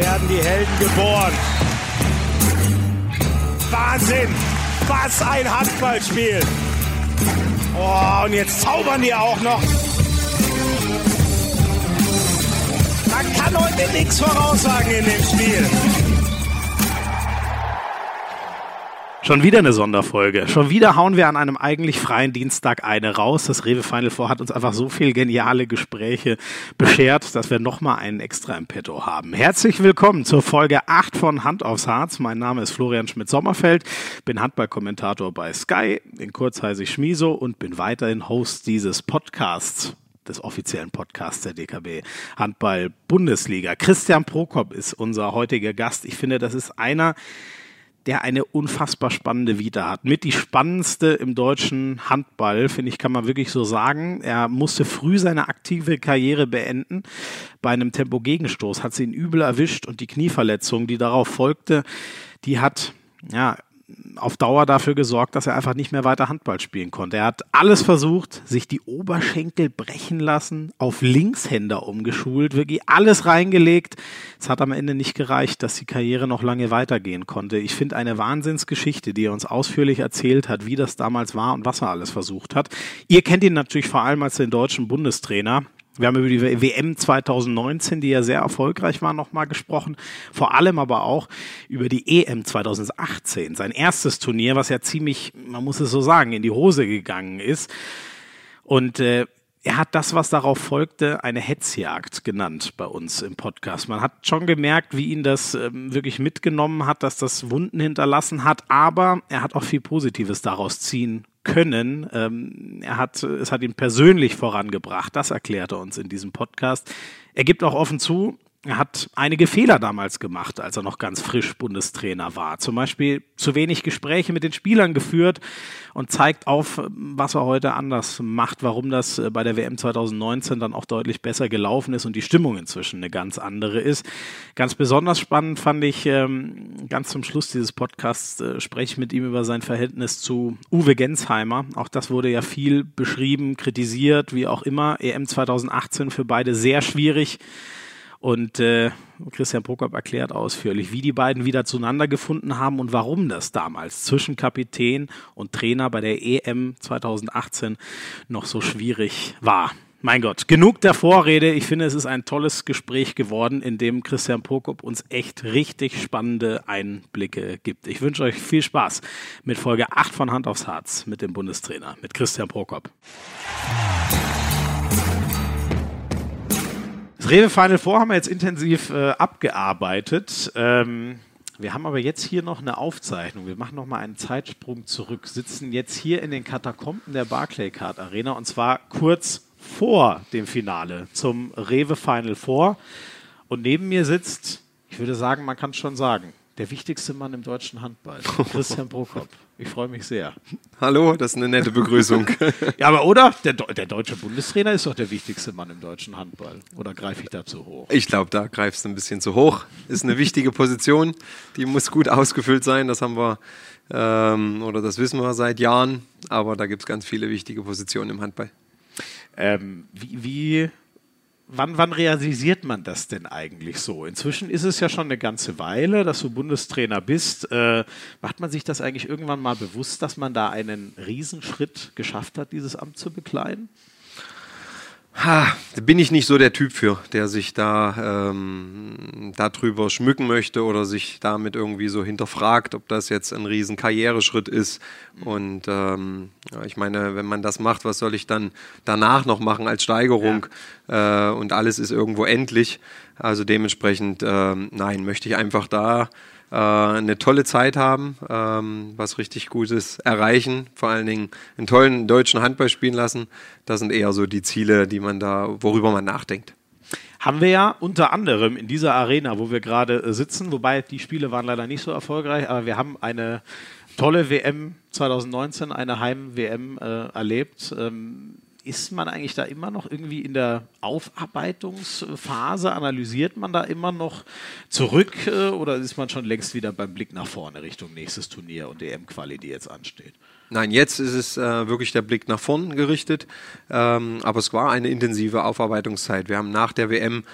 werden die Helden geboren. Wahnsinn! Was ein Handballspiel! Oh, und jetzt zaubern die auch noch. Man kann heute nichts voraussagen in dem Spiel. Schon wieder eine Sonderfolge. Schon wieder hauen wir an einem eigentlich freien Dienstag eine raus. Das Rewe Final Four hat uns einfach so viel geniale Gespräche beschert, dass wir nochmal einen extra im Petto haben. Herzlich willkommen zur Folge 8 von Hand aufs Harz. Mein Name ist Florian Schmidt-Sommerfeld, bin Handballkommentator bei Sky, in kurz heiße ich Schmiso und bin weiterhin Host dieses Podcasts des offiziellen Podcasts der DKB Handball Bundesliga. Christian Prokop ist unser heutiger Gast. Ich finde, das ist einer der eine unfassbar spannende Vita hat. Mit die spannendste im deutschen Handball, finde ich, kann man wirklich so sagen. Er musste früh seine aktive Karriere beenden. Bei einem Tempo-Gegenstoß hat sie ihn übel erwischt und die Knieverletzung, die darauf folgte, die hat ja, auf Dauer dafür gesorgt, dass er einfach nicht mehr weiter Handball spielen konnte. Er hat alles versucht, sich die Oberschenkel brechen lassen, auf Linkshänder umgeschult, wirklich alles reingelegt. Es hat am Ende nicht gereicht, dass die Karriere noch lange weitergehen konnte. Ich finde eine Wahnsinnsgeschichte, die er uns ausführlich erzählt hat, wie das damals war und was er alles versucht hat. Ihr kennt ihn natürlich vor allem als den deutschen Bundestrainer. Wir haben über die WM 2019, die ja sehr erfolgreich war, nochmal gesprochen. Vor allem aber auch über die EM 2018, sein erstes Turnier, was ja ziemlich, man muss es so sagen, in die Hose gegangen ist. Und äh, er hat das, was darauf folgte, eine Hetzjagd genannt bei uns im Podcast. Man hat schon gemerkt, wie ihn das ähm, wirklich mitgenommen hat, dass das Wunden hinterlassen hat, aber er hat auch viel Positives daraus ziehen können. Ähm, er hat, es hat ihn persönlich vorangebracht. Das erklärt er uns in diesem Podcast. Er gibt auch offen zu, er hat einige Fehler damals gemacht, als er noch ganz frisch Bundestrainer war. Zum Beispiel zu wenig Gespräche mit den Spielern geführt und zeigt auf, was er heute anders macht, warum das äh, bei der WM 2019 dann auch deutlich besser gelaufen ist und die Stimmung inzwischen eine ganz andere ist. Ganz besonders spannend fand ich, ähm, ganz zum Schluss dieses Podcasts äh, spreche ich mit ihm über sein Verhältnis zu Uwe Gensheimer. Auch das wurde ja viel beschrieben, kritisiert, wie auch immer. EM 2018 für beide sehr schwierig. Und äh, Christian Prokop erklärt ausführlich, wie die beiden wieder zueinander gefunden haben und warum das damals zwischen Kapitän und Trainer bei der EM 2018 noch so schwierig war. Mein Gott, genug der Vorrede. Ich finde, es ist ein tolles Gespräch geworden, in dem Christian Prokop uns echt richtig spannende Einblicke gibt. Ich wünsche euch viel Spaß mit Folge 8 von Hand aufs Harz mit dem Bundestrainer, mit Christian Prokop. Rewe Final Four haben wir jetzt intensiv äh, abgearbeitet. Ähm, wir haben aber jetzt hier noch eine Aufzeichnung. Wir machen noch mal einen Zeitsprung zurück. Sitzen jetzt hier in den Katakomben der Barclaycard Arena und zwar kurz vor dem Finale zum Rewe Final Four. Und neben mir sitzt, ich würde sagen, man kann es schon sagen, der wichtigste Mann im deutschen Handball, Christian Prokop. Ich freue mich sehr. Hallo, das ist eine nette Begrüßung. ja, aber oder? Der, der, deutsche Bundestrainer ist doch der wichtigste Mann im deutschen Handball. Oder greife ich da zu hoch? Ich glaube, da greifst du ein bisschen zu hoch. Ist eine wichtige Position. Die muss gut ausgefüllt sein. Das haben wir, ähm, oder das wissen wir seit Jahren. Aber da gibt es ganz viele wichtige Positionen im Handball. Ähm, wie, wie wann, wann realisiert man das denn eigentlich so? Inzwischen ist es ja schon eine ganze Weile, dass du Bundestrainer bist. Äh, macht man sich das eigentlich irgendwann mal bewusst, dass man da einen Riesenschritt geschafft hat, dieses Amt zu bekleiden? Ha, da bin ich nicht so der Typ für, der sich da ähm, darüber schmücken möchte oder sich damit irgendwie so hinterfragt, ob das jetzt ein riesen Karriereschritt ist. Und ähm, ich meine, wenn man das macht, was soll ich dann danach noch machen als Steigerung? Ja. Äh, und alles ist irgendwo endlich. Also dementsprechend, ähm, nein, möchte ich einfach da äh, eine tolle Zeit haben, ähm, was richtig Gutes erreichen, vor allen Dingen einen tollen deutschen Handball spielen lassen. Das sind eher so die Ziele, die man da, worüber man nachdenkt. Haben wir ja unter anderem in dieser Arena, wo wir gerade äh, sitzen, wobei die Spiele waren leider nicht so erfolgreich, aber wir haben eine tolle WM 2019, eine Heim-WM äh, erlebt. Ähm, ist man eigentlich da immer noch irgendwie in der Aufarbeitungsphase? Analysiert man da immer noch zurück äh, oder ist man schon längst wieder beim Blick nach vorne Richtung nächstes Turnier und EM-Quali, die jetzt ansteht? Nein, jetzt ist es äh, wirklich der Blick nach vorn gerichtet. Ähm, aber es war eine intensive Aufarbeitungszeit. Wir haben nach der WM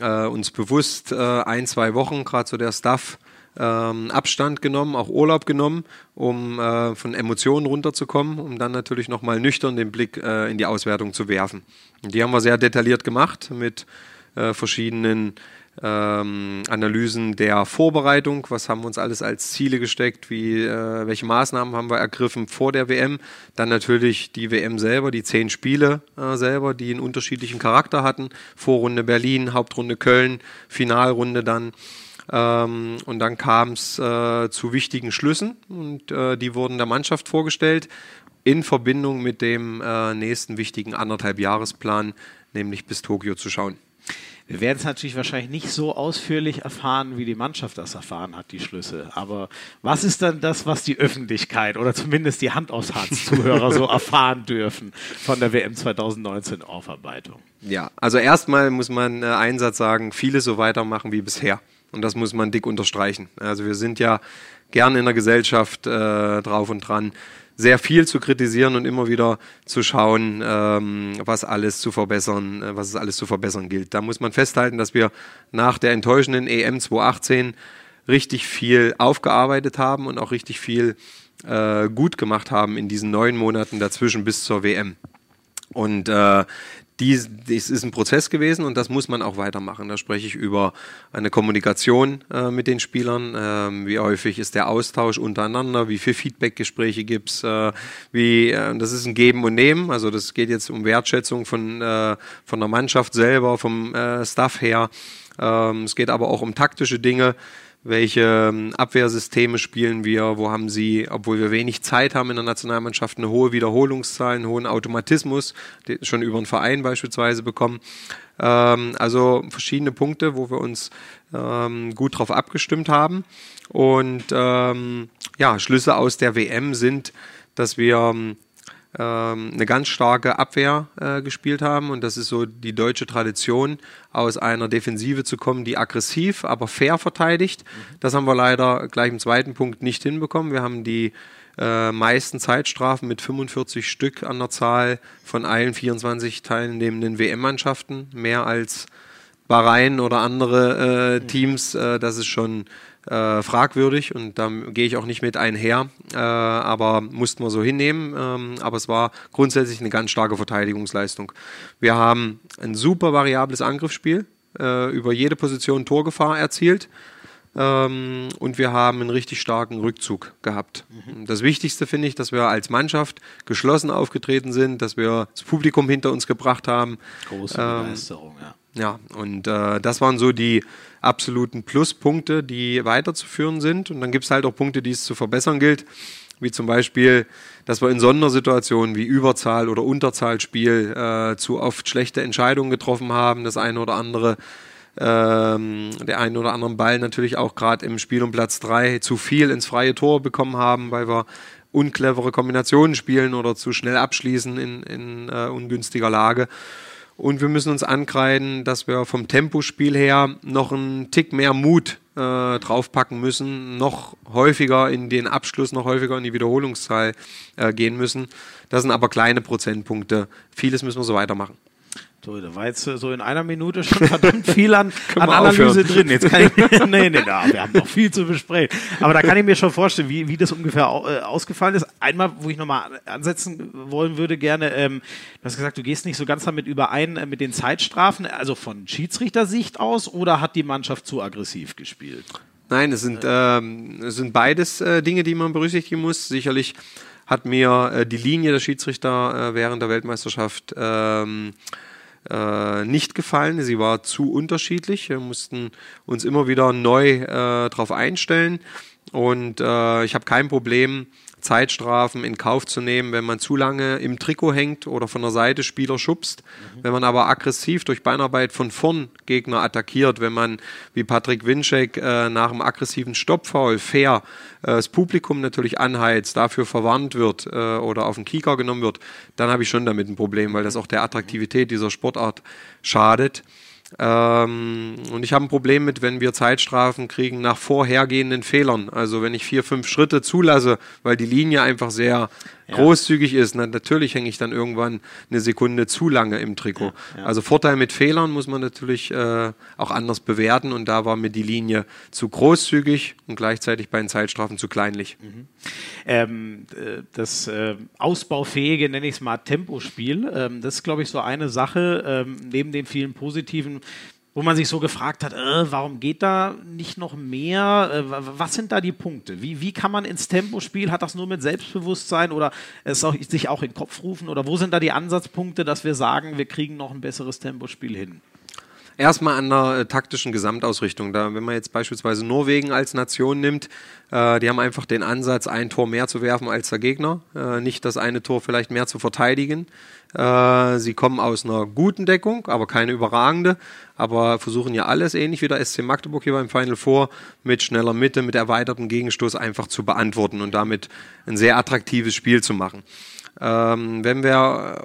äh, uns bewusst äh, ein, zwei Wochen, gerade so der Staff, ähm, Abstand genommen, auch Urlaub genommen, um äh, von Emotionen runterzukommen, um dann natürlich nochmal nüchtern den Blick äh, in die Auswertung zu werfen. Und die haben wir sehr detailliert gemacht mit äh, verschiedenen ähm, Analysen der Vorbereitung, was haben wir uns alles als Ziele gesteckt, wie, äh, welche Maßnahmen haben wir ergriffen vor der WM, dann natürlich die WM selber, die zehn Spiele äh, selber, die einen unterschiedlichen Charakter hatten, Vorrunde Berlin, Hauptrunde Köln, Finalrunde dann ähm, und dann kam es äh, zu wichtigen Schlüssen und äh, die wurden der Mannschaft vorgestellt in Verbindung mit dem äh, nächsten wichtigen anderthalb Jahresplan, nämlich bis Tokio zu schauen. Wir werden es natürlich wahrscheinlich nicht so ausführlich erfahren, wie die Mannschaft das erfahren hat, die Schlüsse. Aber was ist dann das, was die Öffentlichkeit oder zumindest die Hand aufs Harz Zuhörer so erfahren dürfen von der WM 2019 Aufarbeitung? Ja, also erstmal muss man äh, einen Satz sagen, vieles so weitermachen wie bisher. Und das muss man dick unterstreichen. Also wir sind ja gern in der Gesellschaft äh, drauf und dran, sehr viel zu kritisieren und immer wieder zu schauen, ähm, was alles zu verbessern, äh, was es alles zu verbessern gilt. Da muss man festhalten, dass wir nach der enttäuschenden EM 2018 richtig viel aufgearbeitet haben und auch richtig viel äh, gut gemacht haben in diesen neun Monaten dazwischen bis zur WM. Und äh, dies, dies ist ein Prozess gewesen und das muss man auch weitermachen. Da spreche ich über eine Kommunikation äh, mit den Spielern. Ähm, wie häufig ist der Austausch untereinander? Wie viel Feedbackgespräche gibt's? Äh, wie, äh, das ist ein Geben und Nehmen. Also das geht jetzt um Wertschätzung von, äh, von der Mannschaft selber, vom äh, Staff her. Ähm, es geht aber auch um taktische Dinge welche ähm, Abwehrsysteme spielen wir, wo haben sie, obwohl wir wenig Zeit haben in der Nationalmannschaft, eine hohe Wiederholungszahl, einen hohen Automatismus, schon über einen Verein beispielsweise bekommen. Ähm, also verschiedene Punkte, wo wir uns ähm, gut drauf abgestimmt haben. Und ja, Schlüsse aus der WM sind, dass wir ähm, eine ganz starke Abwehr äh, gespielt haben. Und das ist so die deutsche Tradition, aus einer Defensive zu kommen, die aggressiv, aber fair verteidigt. Das haben wir leider gleich im zweiten Punkt nicht hinbekommen. Wir haben die äh, meisten Zeitstrafen mit 45 Stück an der Zahl von allen 24 teilnehmenden WM-Mannschaften, mehr als Bahrain oder andere äh, Teams. Äh, das ist schon äh, fragwürdig und da gehe ich auch nicht mit einher, äh, aber mussten wir so hinnehmen. Ähm, aber es war grundsätzlich eine ganz starke Verteidigungsleistung. Wir haben ein super variables Angriffsspiel, äh, über jede Position Torgefahr erzielt. Ähm, und wir haben einen richtig starken Rückzug gehabt. Mhm. Das Wichtigste finde ich, dass wir als Mannschaft geschlossen aufgetreten sind, dass wir das Publikum hinter uns gebracht haben. Große ähm, Begeisterung, ja. Ja, und äh, das waren so die absoluten Pluspunkte, die weiterzuführen sind. Und dann gibt es halt auch Punkte, die es zu verbessern gilt, wie zum Beispiel, dass wir in Sondersituationen wie Überzahl- oder Unterzahlspiel äh, zu oft schlechte Entscheidungen getroffen haben. Das eine oder andere, ähm, der eine oder andere Ball natürlich auch gerade im Spiel um Platz drei zu viel ins freie Tor bekommen haben, weil wir unclevere Kombinationen spielen oder zu schnell abschließen in, in äh, ungünstiger Lage. Und wir müssen uns ankreiden, dass wir vom Tempospiel her noch einen Tick mehr Mut äh, draufpacken müssen, noch häufiger in den Abschluss, noch häufiger in die Wiederholungszahl äh, gehen müssen. Das sind aber kleine Prozentpunkte. Vieles müssen wir so weitermachen. So, da war jetzt so in einer Minute schon verdammt viel an, an Analyse aufhören. drin. Jetzt kann ich, nee, nee, da, wir haben noch viel zu besprechen. Aber da kann ich mir schon vorstellen, wie, wie das ungefähr äh, ausgefallen ist. Einmal, wo ich nochmal ansetzen wollen würde, gerne, ähm, du hast gesagt, du gehst nicht so ganz damit überein äh, mit den Zeitstrafen, also von Schiedsrichtersicht aus, oder hat die Mannschaft zu aggressiv gespielt? Nein, es sind, ähm, es sind beides äh, Dinge, die man berücksichtigen muss. Sicherlich hat mir äh, die Linie der Schiedsrichter äh, während der Weltmeisterschaft ähm, äh, nicht gefallen. Sie war zu unterschiedlich. Wir mussten uns immer wieder neu äh, darauf einstellen. Und äh, ich habe kein Problem, Zeitstrafen in Kauf zu nehmen, wenn man zu lange im Trikot hängt oder von der Seite Spieler schubst. Mhm. Wenn man aber aggressiv durch Beinarbeit von vorn Gegner attackiert, wenn man wie Patrick Winczek äh, nach einem aggressiven Stoppfoul fair äh, das Publikum natürlich anheizt, dafür verwarnt wird äh, oder auf den Kieker genommen wird, dann habe ich schon damit ein Problem, weil das auch der Attraktivität dieser Sportart schadet. Ähm, und ich habe ein Problem mit, wenn wir Zeitstrafen kriegen nach vorhergehenden Fehlern. Also wenn ich vier, fünf Schritte zulasse, weil die Linie einfach sehr ja. großzügig ist, na, natürlich hänge ich dann irgendwann eine Sekunde zu lange im Trikot. Ja. Also Vorteil mit Fehlern muss man natürlich äh, auch anders bewerten und da war mir die Linie zu großzügig und gleichzeitig bei den Zeitstrafen zu kleinlich. Mhm. Ähm, äh, das äh, ausbaufähige, nenne ich es mal, Tempospiel, ähm, das ist, glaube ich, so eine Sache, ähm, neben den vielen positiven wo man sich so gefragt hat, äh, warum geht da nicht noch mehr? Äh, was sind da die Punkte? Wie, wie kann man ins Tempospiel? Hat das nur mit Selbstbewusstsein oder es auch, sich auch in den Kopf rufen? Oder wo sind da die Ansatzpunkte, dass wir sagen, wir kriegen noch ein besseres Tempospiel hin? Erstmal an der äh, taktischen Gesamtausrichtung. Da, wenn man jetzt beispielsweise Norwegen als Nation nimmt, äh, die haben einfach den Ansatz, ein Tor mehr zu werfen als der Gegner, äh, nicht das eine Tor vielleicht mehr zu verteidigen. Äh, sie kommen aus einer guten Deckung, aber keine überragende, aber versuchen ja alles, ähnlich wie der SC Magdeburg hier beim Final Four, mit schneller Mitte, mit erweitertem Gegenstoß einfach zu beantworten und damit ein sehr attraktives Spiel zu machen. Ähm, wenn wir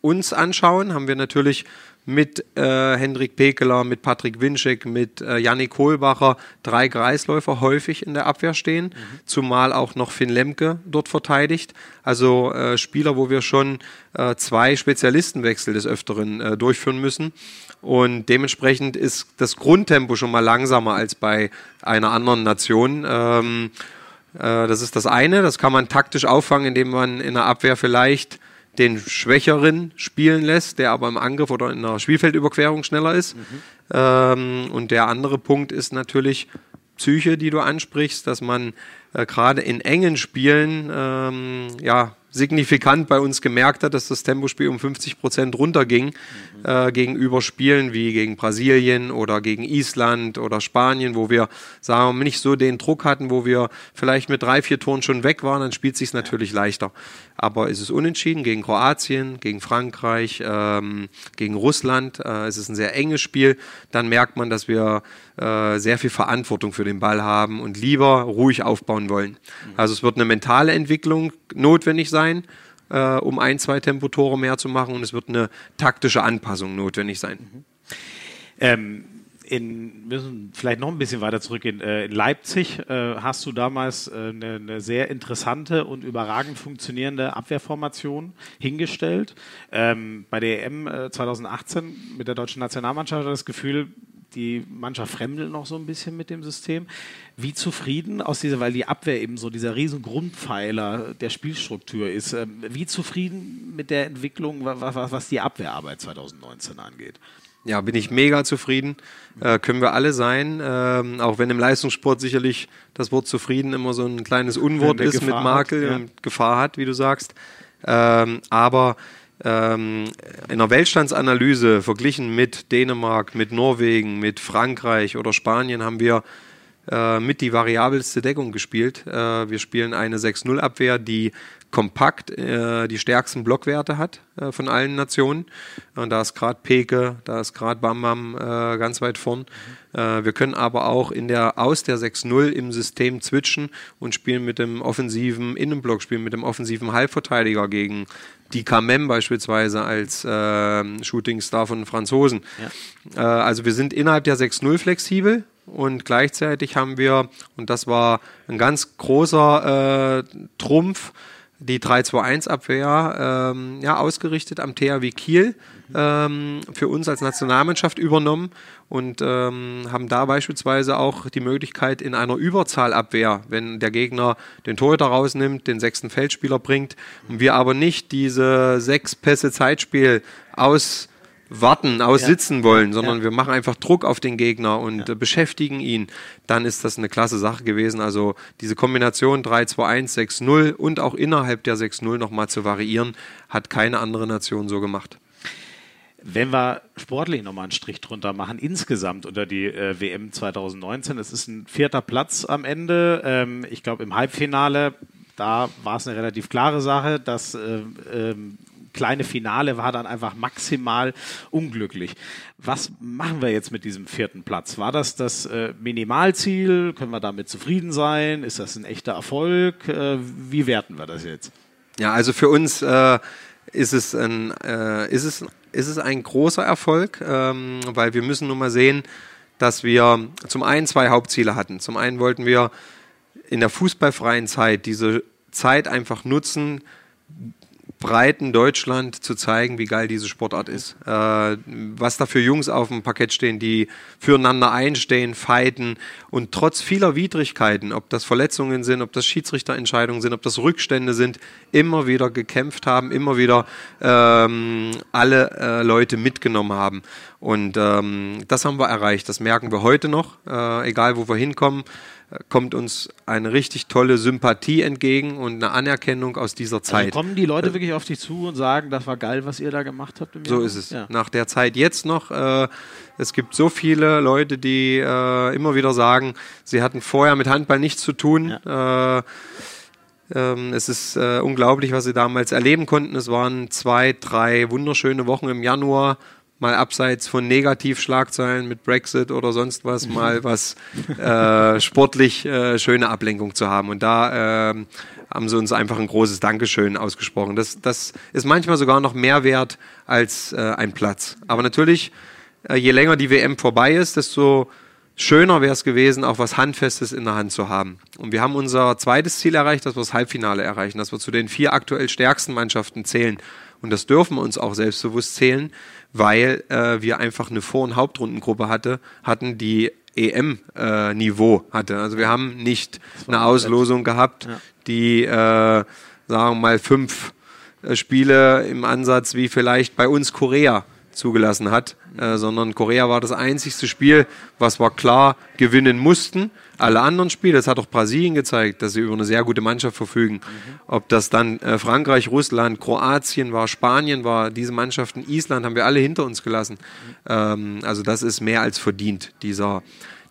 uns anschauen, haben wir natürlich mit äh, Hendrik Pekeler, mit Patrick Winczek, mit äh, Yannick Kohlbacher drei Kreisläufer häufig in der Abwehr stehen, mhm. zumal auch noch Finn Lemke dort verteidigt. Also äh, Spieler, wo wir schon äh, zwei Spezialistenwechsel des Öfteren äh, durchführen müssen. Und dementsprechend ist das Grundtempo schon mal langsamer als bei einer anderen Nation. Ähm, äh, das ist das eine. Das kann man taktisch auffangen, indem man in der Abwehr vielleicht den Schwächeren spielen lässt, der aber im Angriff oder in der Spielfeldüberquerung schneller ist. Mhm. Ähm, und der andere Punkt ist natürlich Psyche, die du ansprichst, dass man äh, gerade in engen Spielen ähm, ja signifikant bei uns gemerkt hat, dass das Tempospiel um 50 Prozent runterging mhm. äh, gegenüber Spielen wie gegen Brasilien oder gegen Island oder Spanien, wo wir sagen wir nicht so den Druck hatten, wo wir vielleicht mit drei, vier Toren schon weg waren, dann spielt sich natürlich leichter. Aber es ist unentschieden gegen Kroatien, gegen Frankreich, ähm, gegen Russland. Äh, es ist ein sehr enges Spiel. Dann merkt man, dass wir äh, sehr viel Verantwortung für den Ball haben und lieber ruhig aufbauen wollen. Mhm. Also es wird eine mentale Entwicklung notwendig sein, äh, um ein, zwei Tempotore mehr zu machen und es wird eine taktische Anpassung notwendig sein. Mhm. Ähm in, müssen vielleicht noch ein bisschen weiter zurück in, äh, in Leipzig äh, hast du damals äh, eine, eine, sehr interessante und überragend funktionierende Abwehrformation hingestellt. Ähm, bei der EM 2018 mit der deutschen Nationalmannschaft hat das Gefühl, die Mannschaft fremdelt noch so ein bisschen mit dem System. Wie zufrieden aus dieser, weil die Abwehr eben so dieser riesen Grundpfeiler der Spielstruktur ist, ähm, wie zufrieden mit der Entwicklung, was, was die Abwehrarbeit 2019 angeht? Ja, bin ich mega zufrieden. Äh, können wir alle sein. Ähm, auch wenn im Leistungssport sicherlich das Wort zufrieden immer so ein kleines Unwort ist Gefahr mit Makel hat, ja. und Gefahr hat, wie du sagst. Ähm, aber ähm, in einer Weltstandsanalyse verglichen mit Dänemark, mit Norwegen, mit Frankreich oder Spanien haben wir äh, mit die variabelste Deckung gespielt. Äh, wir spielen eine 6-0-Abwehr, die kompakt äh, die stärksten Blockwerte hat äh, von allen Nationen. Und da ist gerade Peke, da ist gerade Bam Bam äh, ganz weit vorn. Mhm. wir können aber auch in der, aus der 6-0 im System switchen und spielen mit dem offensiven Innenblock, spielen mit dem offensiven Halbverteidiger gegen die Kamem beispielsweise als äh, Shootingstar von Franzosen. Ja. Äh, also wir sind innerhalb der 6-0 flexibel und gleichzeitig haben wir, und das war ein ganz großer äh, Trumpf, die 3-2-1-Abwehr ähm, ja, ausgerichtet am THW Kiel ähm, für uns als Nationalmannschaft übernommen und ähm, haben da beispielsweise auch die Möglichkeit in einer Überzahlabwehr, wenn der Gegner den Torhüter rausnimmt, den sechsten Feldspieler bringt und wir aber nicht diese sechs Pässe Zeitspiel aus warten, aussitzen ja. wollen, sondern ja. wir machen einfach Druck auf den Gegner und ja. äh, beschäftigen ihn, dann ist das eine klasse Sache gewesen. Also diese Kombination 3-2-1, 6-0 und auch innerhalb der 6-0 nochmal zu variieren, hat keine andere Nation so gemacht. Wenn wir sportlich nochmal einen Strich drunter machen, insgesamt unter die äh, WM 2019, es ist ein vierter Platz am Ende. Ähm, ich glaube, im Halbfinale, da war es eine relativ klare Sache, dass äh, ähm, kleine Finale war dann einfach maximal unglücklich. Was machen wir jetzt mit diesem vierten Platz? War das das äh, Minimalziel? Können wir damit zufrieden sein? Ist das ein echter Erfolg? Äh, wie werten wir das jetzt? Ja, also für uns äh, ist es ein, äh, ist es, ist es ein großer Erfolg, ähm, weil wir müssen nun mal sehen, dass wir zum einen zwei Hauptziele hatten. Zum einen wollten wir in der fußballfreien Zeit diese Zeit einfach nutzen, breiten Deutschland zu zeigen, wie geil diese Sportart ist. Äh, was da für Jungs auf dem Parkett stehen, die füreinander einstehen, fighten und trotz vieler Widrigkeiten, ob das Verletzungen sind, ob das Schiedsrichterentscheidungen sind, ob das Rückstände sind, immer wieder gekämpft haben, immer wieder ähm, alle äh, Leute mitgenommen haben. Und ähm, das haben wir erreicht. Das merken wir heute noch, äh, egal wo wir hinkommen kommt uns eine richtig tolle Sympathie entgegen und eine Anerkennung aus dieser also Zeit. Also kommen die Leute wirklich auf dich zu und sagen, das war geil, was ihr da gemacht habt? so ist es. Ja. Nach der Zeit jetzt noch. Äh, es gibt so viele Leute, die äh, immer wieder sagen, sie hatten vorher mit Handball nichts zu tun. Ja. Äh, ähm, es ist äh, unglaublich, was sie damals erleben konnten. Es waren zwei, drei wunderschöne Wochen im Januar mal abseits von Negativschlagzeilen mit Brexit oder sonst was, mhm. mal was äh, sportlich äh, schöne Ablenkung zu haben. Und da äh, haben sie uns einfach ein großes Dankeschön ausgesprochen. Das, das ist manchmal sogar noch mehr wert als äh, ein Platz. Aber natürlich, äh, je länger die WM vorbei ist, desto schöner wäre es gewesen, auch was Handfestes in der Hand zu haben. Und wir haben unser zweites Ziel erreicht, dass wir das Halbfinale erreichen, dass wir zu den vier aktuell stärksten Mannschaften zählen. Und das dürfen wir uns auch selbstbewusst zählen, weil äh, wir einfach eine Vor- und Hauptrundengruppe hatte, hatten, die EM-Niveau äh, hatte. Also wir haben nicht eine Auslosung gehabt, ja. die, äh, sagen wir mal, fünf äh, Spiele im Ansatz wie vielleicht bei uns Korea zugelassen hat, äh, sondern Korea war das einzigste Spiel, was wir klar gewinnen mussten. Alle anderen Spiele, das hat auch Brasilien gezeigt, dass sie über eine sehr gute Mannschaft verfügen. Mhm. Ob das dann äh, Frankreich, Russland, Kroatien war, Spanien war, diese Mannschaften, Island haben wir alle hinter uns gelassen. Mhm. Ähm, also das ist mehr als verdient, dieser,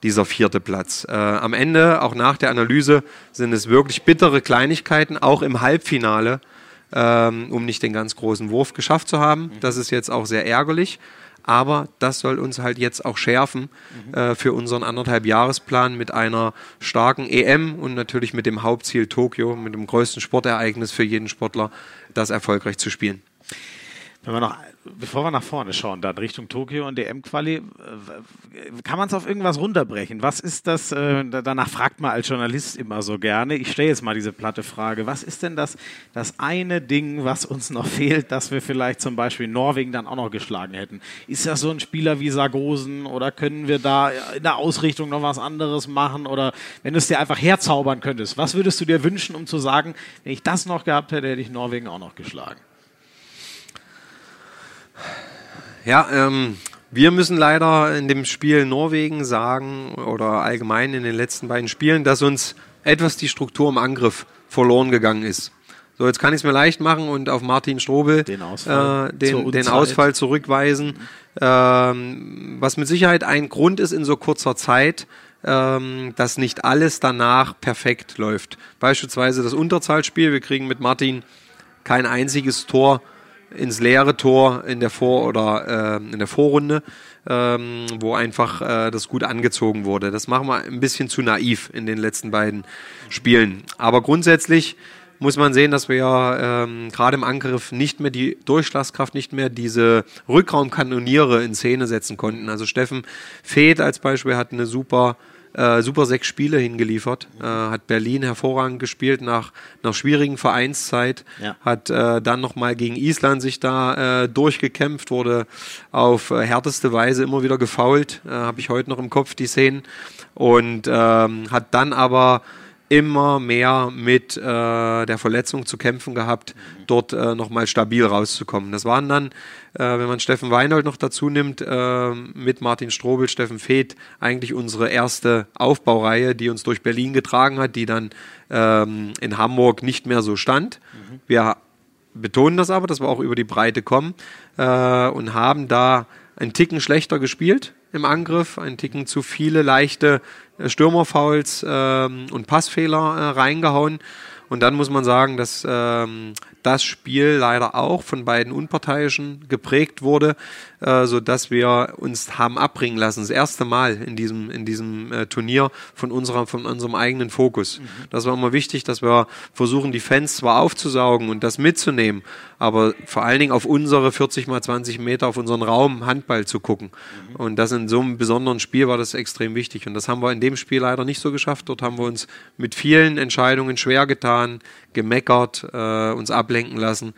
dieser vierte Platz. Äh, am Ende, auch nach der Analyse, sind es wirklich bittere Kleinigkeiten, auch im Halbfinale, ähm, um nicht den ganz großen Wurf geschafft zu haben. Mhm. Das ist jetzt auch sehr ärgerlich. Aber das soll uns halt jetzt auch schärfen mhm. äh, für unseren anderthalb Jahresplan mit einer starken EM und natürlich mit dem Hauptziel Tokio, mit dem größten Sportereignis für jeden Sportler, das erfolgreich zu spielen. Wenn wir noch bevor wir nach vorne schauen, dann Richtung Tokio und DM-Quali, kann man es auf irgendwas runterbrechen? Was ist das, äh, danach fragt man als Journalist immer so gerne, ich stelle jetzt mal diese platte Frage, was ist denn das, das eine Ding, was uns noch fehlt, dass wir vielleicht zum Beispiel Norwegen dann auch noch geschlagen hätten? Ist das so ein Spieler wie Sargosen oder können wir da in der Ausrichtung noch was anderes machen oder wenn du es dir einfach herzaubern könntest, was würdest du dir wünschen, um zu sagen, wenn ich das noch gehabt hätte, hätte ich Norwegen auch noch geschlagen? Ja, ähm, wir müssen leider in dem Spiel Norwegen sagen oder allgemein in den letzten beiden Spielen, dass uns etwas die Struktur im Angriff verloren gegangen ist. So, jetzt kann ich es mir leicht machen und auf Martin Strobel den Ausfall, äh, den, den Ausfall zurückweisen. Ähm, was mit Sicherheit ein Grund ist in so kurzer Zeit, ähm, dass nicht alles danach perfekt läuft. Beispielsweise das Unterzahlspiel. Wir kriegen mit Martin kein einziges Tor ins leere Tor in der Vor- oder äh, in der Vorrunde, ähm, wo einfach äh, das gut angezogen wurde. Das machen wir ein bisschen zu naiv in den letzten beiden Spielen. Aber grundsätzlich muss man sehen, dass wir ähm, gerade im Angriff nicht mehr die Durchschlagskraft, nicht mehr diese Rückraumkanoniere in Szene setzen konnten. Also Steffen Feeth als Beispiel hat eine super äh, super sechs Spiele hingeliefert, äh, hat Berlin hervorragend gespielt nach, nach schwierigen Vereinszeit, ja. hat äh, dann nochmal gegen Island sich da äh, durchgekämpft, wurde auf äh, härteste Weise immer wieder gefault, äh, habe ich heute noch im Kopf die Szenen. Und ähm, hat dann aber immer mehr mit äh, der Verletzung zu kämpfen gehabt, dort äh, nochmal stabil rauszukommen. Das waren dann, äh, wenn man Steffen Weinhold noch dazu nimmt, äh, mit Martin Strobel, Steffen Feeth, eigentlich unsere erste Aufbaureihe, die uns durch Berlin getragen hat, die dann ähm, in Hamburg nicht mehr so stand. Mhm. Wir betonen das aber, dass wir auch über die Breite kommen äh, und haben da einen Ticken schlechter gespielt im Angriff, ein Ticken zu viele leichte Stürmerfouls ähm, und Passfehler äh, reingehauen. Und dann muss man sagen, dass ähm, das Spiel leider auch von beiden Unparteiischen geprägt wurde, äh, so dass wir uns haben abbringen lassen. Das erste Mal in diesem, in diesem äh, Turnier von unserer, von unserem eigenen Fokus. Mhm. Das war immer wichtig, dass wir versuchen, die Fans zwar aufzusaugen und das mitzunehmen, aber vor allen Dingen auf unsere 40 mal 20 Meter, auf unseren Raum Handball zu gucken. Mhm. Und das in so einem besonderen Spiel war das extrem wichtig. Und das haben wir in dem Spiel leider nicht so geschafft. Dort haben wir uns mit vielen Entscheidungen schwer getan, gemeckert, äh, uns ablenken lassen.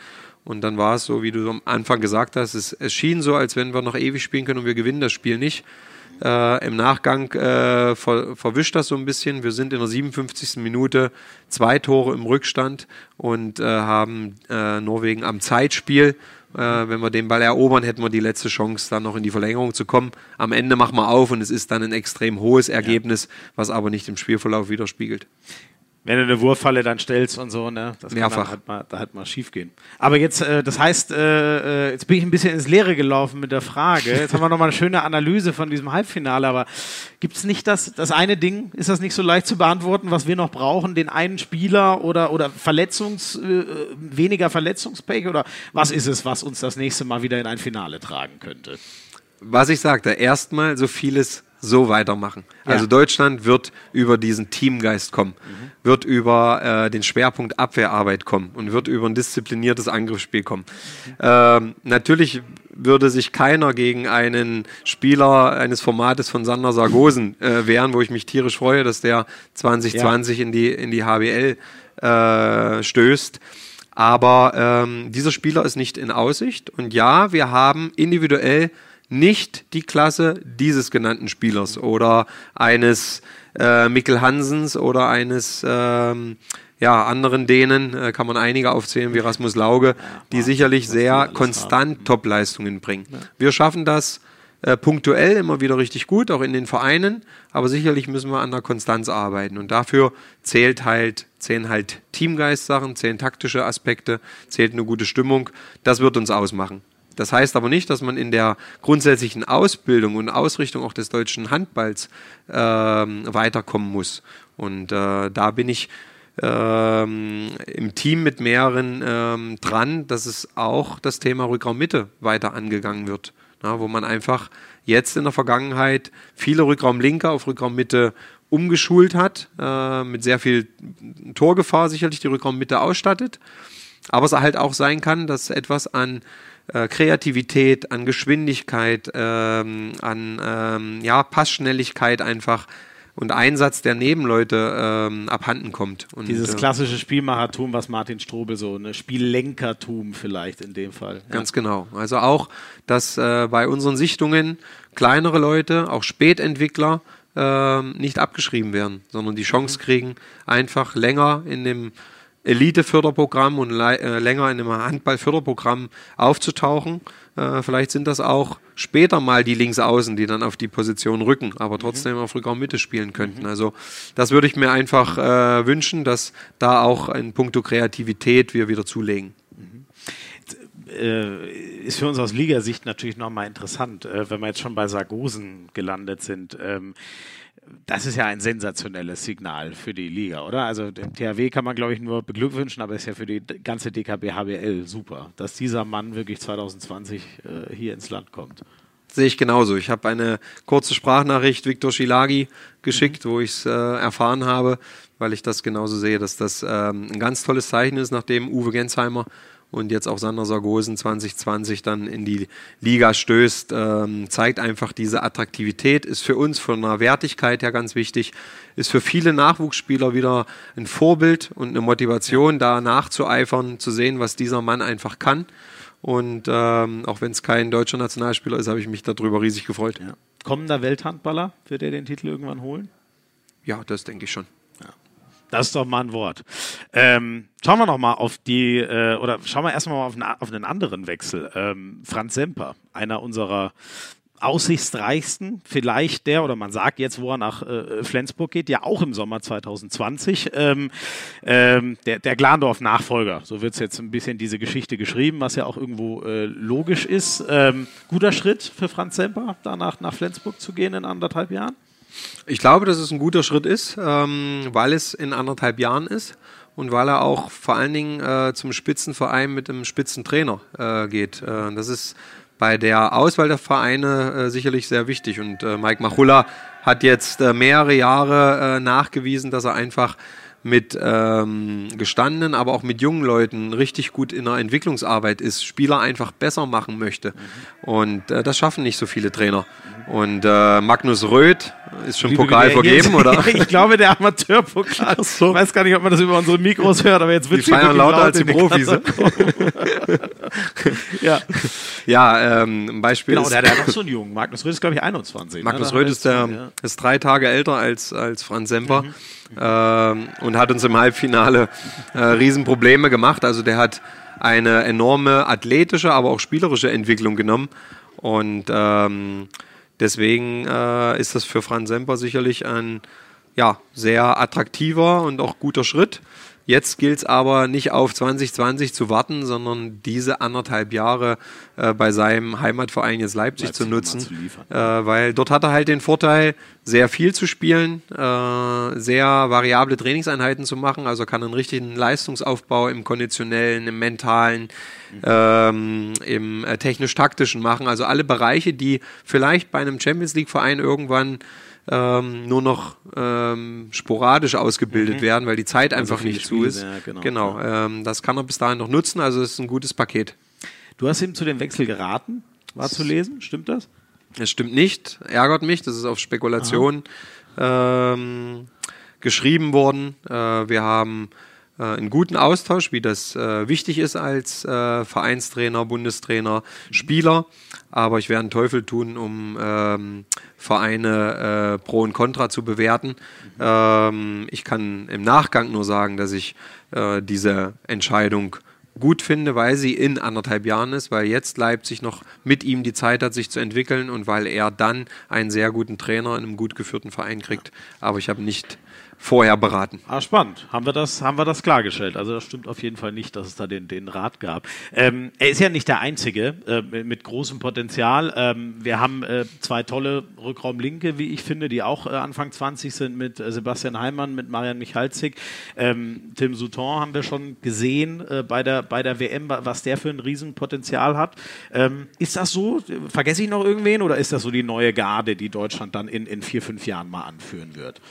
Und dann war es so, wie du am Anfang gesagt hast, es, es schien so, als wenn wir noch ewig spielen können und wir gewinnen das Spiel nicht. Äh, Im Nachgang äh, ver, verwischt das so ein bisschen. Wir sind in der 57. Minute zwei Tore im Rückstand und äh, haben äh, Norwegen am Zeitspiel. Äh, wenn wir den Ball erobern, hätten wir die letzte Chance, dann noch in die Verlängerung zu kommen. Am Ende machen wir auf und es ist dann ein extrem hohes Ergebnis, was aber nicht im Spielverlauf widerspiegelt wenn du eine Wurffalle dann stellst und so, ne? Das Mehrfach. kann halt mal, da halt mal schief gehen. Aber jetzt, äh, das heißt, äh, äh, jetzt bin ich ein bisschen ins Leere gelaufen mit der Frage. Jetzt haben wir nochmal eine schöne Analyse von diesem Halbfinale, aber gibt es nicht das, das eine Ding, ist das nicht so leicht zu beantworten, was wir noch brauchen, den einen Spieler oder, oder Verletzungs, äh, weniger Verletzungspech oder was ist es, was uns das nächste Mal wieder in ein Finale tragen könnte? Was ich sagte, erstmal so vieles so weitermachen. Ja. Also Deutschland wird über diesen Teamgeist kommen, mhm. wird über äh, den Schwerpunkt Abwehrarbeit kommen und wird über ein diszipliniertes Angriffsspiel kommen. Mhm. Ähm, natürlich würde sich keiner gegen einen Spieler eines Formates von Sander Sargosen äh, wehren, wo ich mich tierisch freue, dass der 2020 ja. in, die, in die HBL äh, stößt. Aber ähm, dieser Spieler ist nicht in Aussicht. Und ja, wir haben individuell nicht die Klasse dieses genannten Spielers oder eines äh, Mikkel Hansens oder eines ähm, ja, anderen Dänen, äh, kann man einige aufzählen, wie Rasmus Lauge, die sicherlich sehr konstant Top-Leistungen bringen. Wir schaffen das äh, punktuell immer wieder richtig gut, auch in den Vereinen, aber sicherlich müssen wir an der Konstanz arbeiten und dafür zählt halt, zählen halt Teamgeist-Sachen, zählen taktische Aspekte, zählt eine gute Stimmung, das wird uns ausmachen. Das heißt aber nicht, dass man in der grundsätzlichen Ausbildung und Ausrichtung auch des deutschen Handballs äh, weiterkommen muss. Und äh, da bin ich ähm, im Team mit mehreren ähm, dran, dass es auch das Thema Rückraummitte weiter angegangen wird. Na, wo man einfach jetzt in der Vergangenheit viele Rückraumlinker auf Rückraummitte umgeschult hat, äh, mit sehr viel Torgefahr sicherlich die Rückraummitte ausstattet. Aber es halt auch sein kann, dass etwas an äh, Kreativität, an Geschwindigkeit, ähm, an ähm, ja, Passschnelligkeit einfach und Einsatz der Nebenleute ähm, abhanden kommt. Und, Dieses äh, klassische Spielmachertum, was Martin Strobel so, ne Spiellenkertum vielleicht in dem Fall. Ja. Ganz genau. Also auch, dass äh, bei unseren Sichtungen kleinere Leute, auch Spätentwickler, äh, nicht abgeschrieben werden, sondern die Chance mhm. kriegen, einfach länger in dem Elite-Förderprogramm und äh, länger in einem Handball-Förderprogramm aufzutauchen. Äh, vielleicht sind das auch später mal die Linksaußen, die dann auf die Position rücken, aber mhm. trotzdem mhm. auf Rückraum Mitte spielen könnten. Mhm. Also das würde ich mir einfach äh, wünschen, dass da auch in puncto Kreativität wir wieder zulegen mhm. äh, ist für uns aus Ligasicht natürlich nochmal interessant, äh, wenn wir jetzt schon bei Sargosen gelandet sind. Ähm, das ist ja ein sensationelles Signal für die Liga, oder? Also dem THW kann man, glaube ich, nur beglückwünschen, aber ist ja für die ganze DKB HBL super, dass dieser Mann wirklich 2020 äh, hier ins Land kommt. Sehe ich genauso. Ich habe eine kurze Sprachnachricht Viktor Schilagi geschickt, mhm. wo ich es äh, erfahren habe, weil ich das genauso sehe, dass das ähm, ein ganz tolles Zeichen ist, nachdem Uwe Gensheimer und jetzt auch Sander Sargosen 2020 dann in die Liga stößt, ähm, zeigt einfach diese Attraktivität, ist für uns von der Wertigkeit her ganz wichtig, ist für viele Nachwuchsspieler wieder ein Vorbild und eine Motivation, ja. da nachzueifern, zu sehen, was dieser Mann einfach kann. Und ähm, auch wenn es kein deutscher Nationalspieler ist, habe ich mich darüber riesig gefreut. Ja. Kommender Welthandballer, wird er den Titel irgendwann holen? Ja, das denke ich schon. Das ist doch mal ein Wort. Ähm, schauen wir noch mal auf die, äh, oder schauen wir erstmal auf, auf einen anderen Wechsel. Ähm, Franz Semper, einer unserer aussichtsreichsten, vielleicht der, oder man sagt jetzt, wo er nach äh, Flensburg geht, ja auch im Sommer 2020, ähm, ähm, der, der Glandorf-Nachfolger. So wird es jetzt ein bisschen diese Geschichte geschrieben, was ja auch irgendwo äh, logisch ist. Ähm, guter Schritt für Franz Semper, danach nach Flensburg zu gehen in anderthalb Jahren? Ich glaube, dass es ein guter Schritt ist, ähm, weil es in anderthalb Jahren ist und weil er auch vor allen Dingen äh, zum Spitzenverein mit einem Spitzentrainer äh, geht. Äh, das ist bei der Auswahl der Vereine äh, sicherlich sehr wichtig. Und äh, Mike Machulla hat jetzt äh, mehrere Jahre nachgewiesen, dass er einfach mit ähm, gestandenen, aber auch mit jungen Leuten richtig gut in der Entwicklungsarbeit ist, Spieler einfach besser machen möchte. Mhm. Und äh, das schaffen nicht so viele Trainer. Und äh, Magnus Röth ist schon Liebe Pokal vergeben, oder? ich glaube, der Amateurpokal. So. Ich weiß gar nicht, ob man das über unsere Mikros hört, aber jetzt wird Die feiern lauter als die Profis. ja, ja ähm, ein Beispiel Genau, ist, der, der hat noch so einen Jungen. Magnus Röth ist, glaube ich, 21. Ne? Magnus ne? Röth ist, der, ja. ist drei Tage älter als, als Franz Semper. Mhm. Ähm, und hat uns im Halbfinale äh, Riesenprobleme gemacht. Also der hat eine enorme athletische, aber auch spielerische Entwicklung genommen. Und ähm, deswegen äh, ist das für Franz Semper sicherlich ein ja, sehr attraktiver und auch guter Schritt. Jetzt gilt es aber nicht auf 2020 zu warten, sondern diese anderthalb Jahre äh, bei seinem Heimatverein jetzt Leipzig, Leipzig zu nutzen, zu äh, weil dort hat er halt den Vorteil, sehr viel zu spielen, äh, sehr variable Trainingseinheiten zu machen, also kann einen richtigen Leistungsaufbau im konditionellen, im mentalen, mhm. ähm, im äh, technisch-taktischen machen, also alle Bereiche, die vielleicht bei einem Champions League-Verein irgendwann ähm, nur noch ähm, sporadisch ausgebildet mhm. werden, weil die Zeit also einfach nicht zu ist. Ja, genau. genau ähm, das kann er bis dahin noch nutzen, also es ist ein gutes Paket. Du hast ihm zu dem Wechsel geraten, war zu lesen, stimmt das? Es stimmt nicht, ärgert mich, das ist auf Spekulation ähm, geschrieben worden. Äh, wir haben äh, einen guten Austausch, wie das äh, wichtig ist als äh, Vereinstrainer, Bundestrainer, Spieler. Aber ich werde einen Teufel tun, um ähm, Vereine äh, pro und contra zu bewerten. Ähm, ich kann im Nachgang nur sagen, dass ich äh, diese Entscheidung gut finde, weil sie in anderthalb Jahren ist, weil jetzt Leipzig noch mit ihm die Zeit hat, sich zu entwickeln und weil er dann einen sehr guten Trainer in einem gut geführten Verein kriegt. Aber ich habe nicht vorher beraten. Ah, spannend. Haben wir das, haben wir das klargestellt. Also das stimmt auf jeden Fall nicht, dass es da den, den Rat gab. Ähm, er ist ja nicht der Einzige äh, mit großem Potenzial. Ähm, wir haben äh, zwei tolle Rückraumlinke, wie ich finde, die auch äh, Anfang 20 sind mit äh, Sebastian Heimann, mit Marian Michalzik. Ähm, Tim Souton haben wir schon gesehen äh, bei, der, bei der WM, was der für ein Riesenpotenzial hat. Ähm, ist das so? Vergesse ich noch irgendwen oder ist das so die neue Garde, die Deutschland dann in, in vier, fünf Jahren mal anführen wird?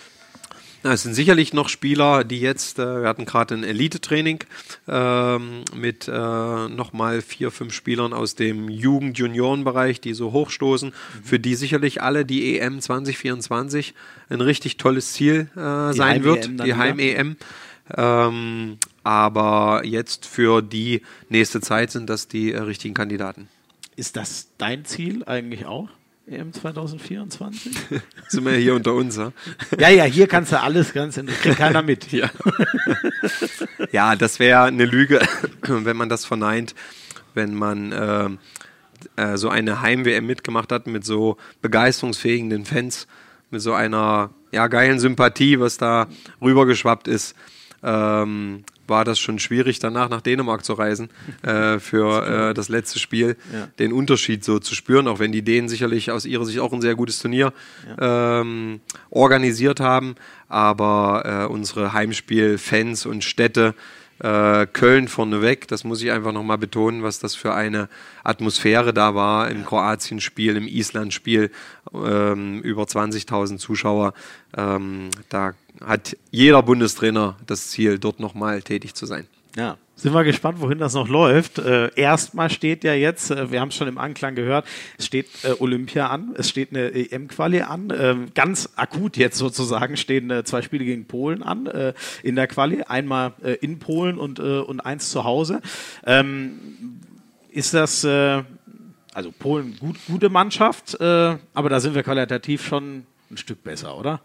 Es sind sicherlich noch Spieler, die jetzt, äh, wir hatten gerade ein Elite-Training ähm, mit äh, nochmal vier, fünf Spielern aus dem Jugend-Junioren-Bereich, die so hochstoßen, mhm. für die sicherlich alle die EM 2024 ein richtig tolles Ziel äh, sein wird, die Heim-EM. Ähm, aber jetzt für die nächste Zeit sind das die äh, richtigen Kandidaten. Ist das dein Ziel eigentlich auch? EM 2024? Sind wir hier unter uns, ja? Ja, ja, hier kannst du alles ganz, kriegt keiner mit. Ja, ja das wäre eine Lüge, wenn man das verneint, wenn man äh, äh, so eine Heim-WM mitgemacht hat mit so begeisterungsfähigen Fans, mit so einer ja, geilen Sympathie, was da rübergeschwappt ist. Ähm, war das schon schwierig, danach nach Dänemark zu reisen äh, für äh, das letzte Spiel, ja. den Unterschied so zu spüren, auch wenn die Dänen sicherlich aus ihrer Sicht auch ein sehr gutes Turnier ja. ähm, organisiert haben. Aber äh, unsere Heimspiel-Fans und Städte äh, Köln vorneweg, das muss ich einfach nochmal betonen, was das für eine Atmosphäre da war im Kroatien-Spiel, im Island-Spiel, ähm, über 20.000 Zuschauer. Ähm, da hat jeder Bundestrainer das Ziel, dort nochmal tätig zu sein. Ja. Sind wir gespannt, wohin das noch läuft. Äh, erstmal steht ja jetzt, äh, wir haben es schon im Anklang gehört, es steht äh, Olympia an, es steht eine EM-Quali an. Ähm, ganz akut jetzt sozusagen stehen äh, zwei Spiele gegen Polen an äh, in der Quali. Einmal äh, in Polen und, und eins zu Hause. Ähm, ist das, also Polen gut, gute Mannschaft, aber da sind wir qualitativ schon ein Stück besser, oder?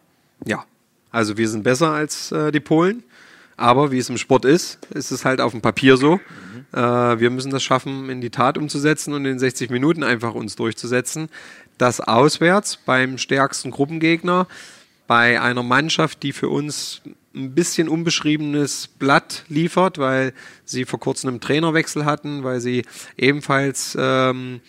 Ja, also wir sind besser als die Polen. Aber wie es im Sport ist, ist es halt auf dem Papier so. Mhm. Äh, wir müssen das schaffen, in die Tat umzusetzen und in 60 Minuten einfach uns durchzusetzen. das auswärts beim stärksten Gruppengegner, bei einer Mannschaft, die für uns ein bisschen unbeschriebenes Blatt liefert, weil sie vor kurzem einen Trainerwechsel hatten, weil sie ebenfalls, ähm,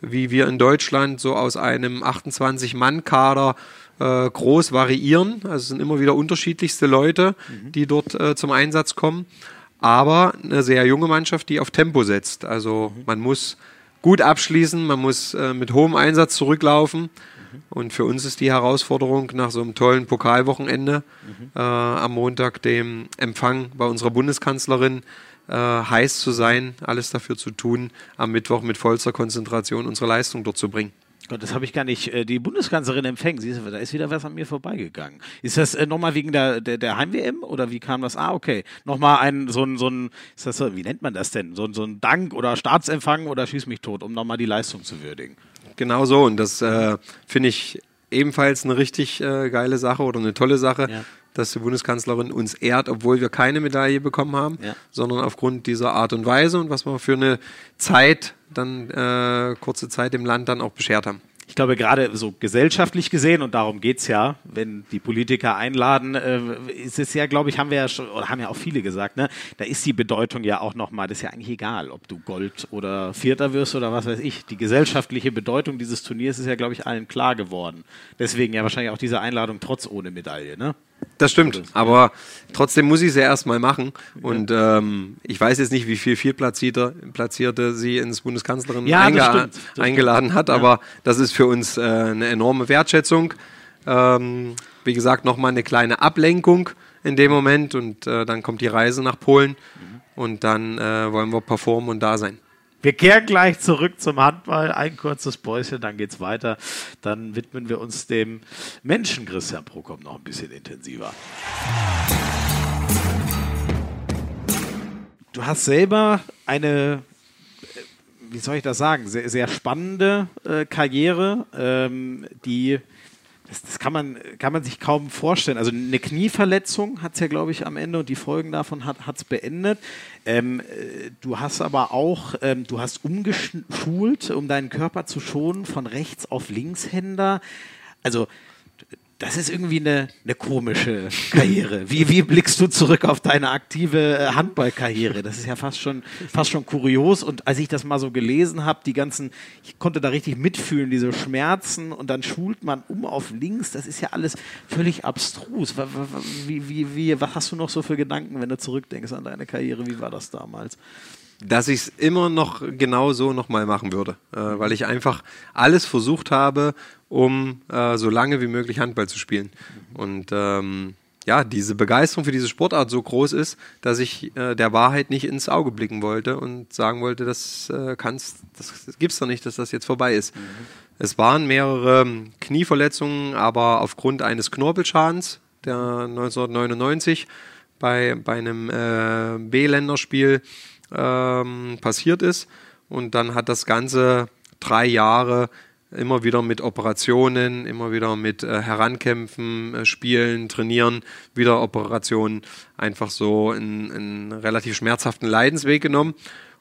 wie wir in Deutschland, so aus einem 28-Mann-Kader äh, groß variieren. Also es sind immer wieder unterschiedlichste Leute, mhm. die dort äh, zum Einsatz kommen. Aber eine sehr junge Mannschaft, die auf Tempo setzt. Also mhm. man muss gut abschließen, man muss äh, mit hohem Einsatz zurücklaufen. Mhm. Und für uns ist die Herausforderung nach so einem tollen Pokalwochenende mhm. äh, am Montag, dem Empfang bei unserer Bundeskanzlerin, äh, heiß zu sein, alles dafür zu tun, am Mittwoch mit vollster Konzentration unsere Leistung dort zu bringen. Gott, das habe ich gar nicht. Äh, die Bundeskanzlerin empfängt. Siehst du, da ist wieder was an mir vorbeigegangen. Ist das äh, nochmal wegen der, der, der Heim-WM oder wie kam das? Ah, okay. Nochmal ein, so ein, so ein, ist das so, wie nennt man das denn? So, so ein Dank oder Staatsempfang oder schieß mich tot, um nochmal die Leistung zu würdigen. Genau so. Und das äh, finde ich ebenfalls eine richtig äh, geile Sache oder eine tolle Sache. Ja dass die Bundeskanzlerin uns ehrt, obwohl wir keine Medaille bekommen haben, ja. sondern aufgrund dieser Art und Weise und was wir für eine Zeit, dann äh, kurze Zeit im Land dann auch beschert haben. Ich glaube, gerade so gesellschaftlich gesehen, und darum geht es ja, wenn die Politiker einladen, äh, ist es ja, glaube ich, haben wir ja schon, oder haben ja auch viele gesagt, ne, da ist die Bedeutung ja auch nochmal, das ist ja eigentlich egal, ob du Gold oder Vierter wirst oder was weiß ich. Die gesellschaftliche Bedeutung dieses Turniers ist ja, glaube ich, allen klar geworden. Deswegen ja wahrscheinlich auch diese Einladung trotz ohne Medaille, ne? Das stimmt, aber trotzdem muss ich es ja erstmal machen. Und ähm, ich weiß jetzt nicht, wie viel Viertplatzierte Platzierte sie ins Bundeskanzlerin ja, einge stimmt, eingeladen hat, ja. aber das ist für uns äh, eine enorme Wertschätzung. Ähm, wie gesagt, nochmal eine kleine Ablenkung in dem Moment und äh, dann kommt die Reise nach Polen mhm. und dann äh, wollen wir performen und da sein. Wir kehren gleich zurück zum Handball. Ein kurzes Päuschen, dann geht's weiter. Dann widmen wir uns dem Menschen Christian Prokop noch ein bisschen intensiver. Du hast selber eine, wie soll ich das sagen, sehr, sehr spannende äh, Karriere, ähm, die das, das, kann, man, kann man sich kaum vorstellen. Also eine Knieverletzung hat es ja, glaube ich, am Ende und die Folgen davon hat es beendet. Ähm, äh, du hast aber auch, ähm, du hast umgeschult, um deinen Körper zu schonen, von rechts auf Linkshänder. Also das ist irgendwie eine, eine komische Karriere. Wie, wie blickst du zurück auf deine aktive äh, Handballkarriere? Das ist ja fast schon, fast schon kurios. Und als ich das mal so gelesen habe, die ganzen, ich konnte da richtig mitfühlen, diese Schmerzen und dann schult man um auf links. Das ist ja alles völlig abstrus. Wie, wie, wie, was hast du noch so für Gedanken, wenn du zurückdenkst an deine Karriere? Wie war das damals? dass ich es immer noch genau so nochmal machen würde, äh, weil ich einfach alles versucht habe, um äh, so lange wie möglich Handball zu spielen. Und ähm, ja, diese Begeisterung für diese Sportart so groß ist, dass ich äh, der Wahrheit nicht ins Auge blicken wollte und sagen wollte, das äh, kannst, das, das gibt's doch nicht, dass das jetzt vorbei ist. Mhm. Es waren mehrere Knieverletzungen, aber aufgrund eines Knorpelschadens, der 1999 bei, bei einem äh, B-Länderspiel ähm, passiert ist. Und dann hat das Ganze drei Jahre immer wieder mit Operationen, immer wieder mit äh, Herankämpfen, äh, Spielen, Trainieren, wieder Operationen, einfach so einen relativ schmerzhaften Leidensweg genommen.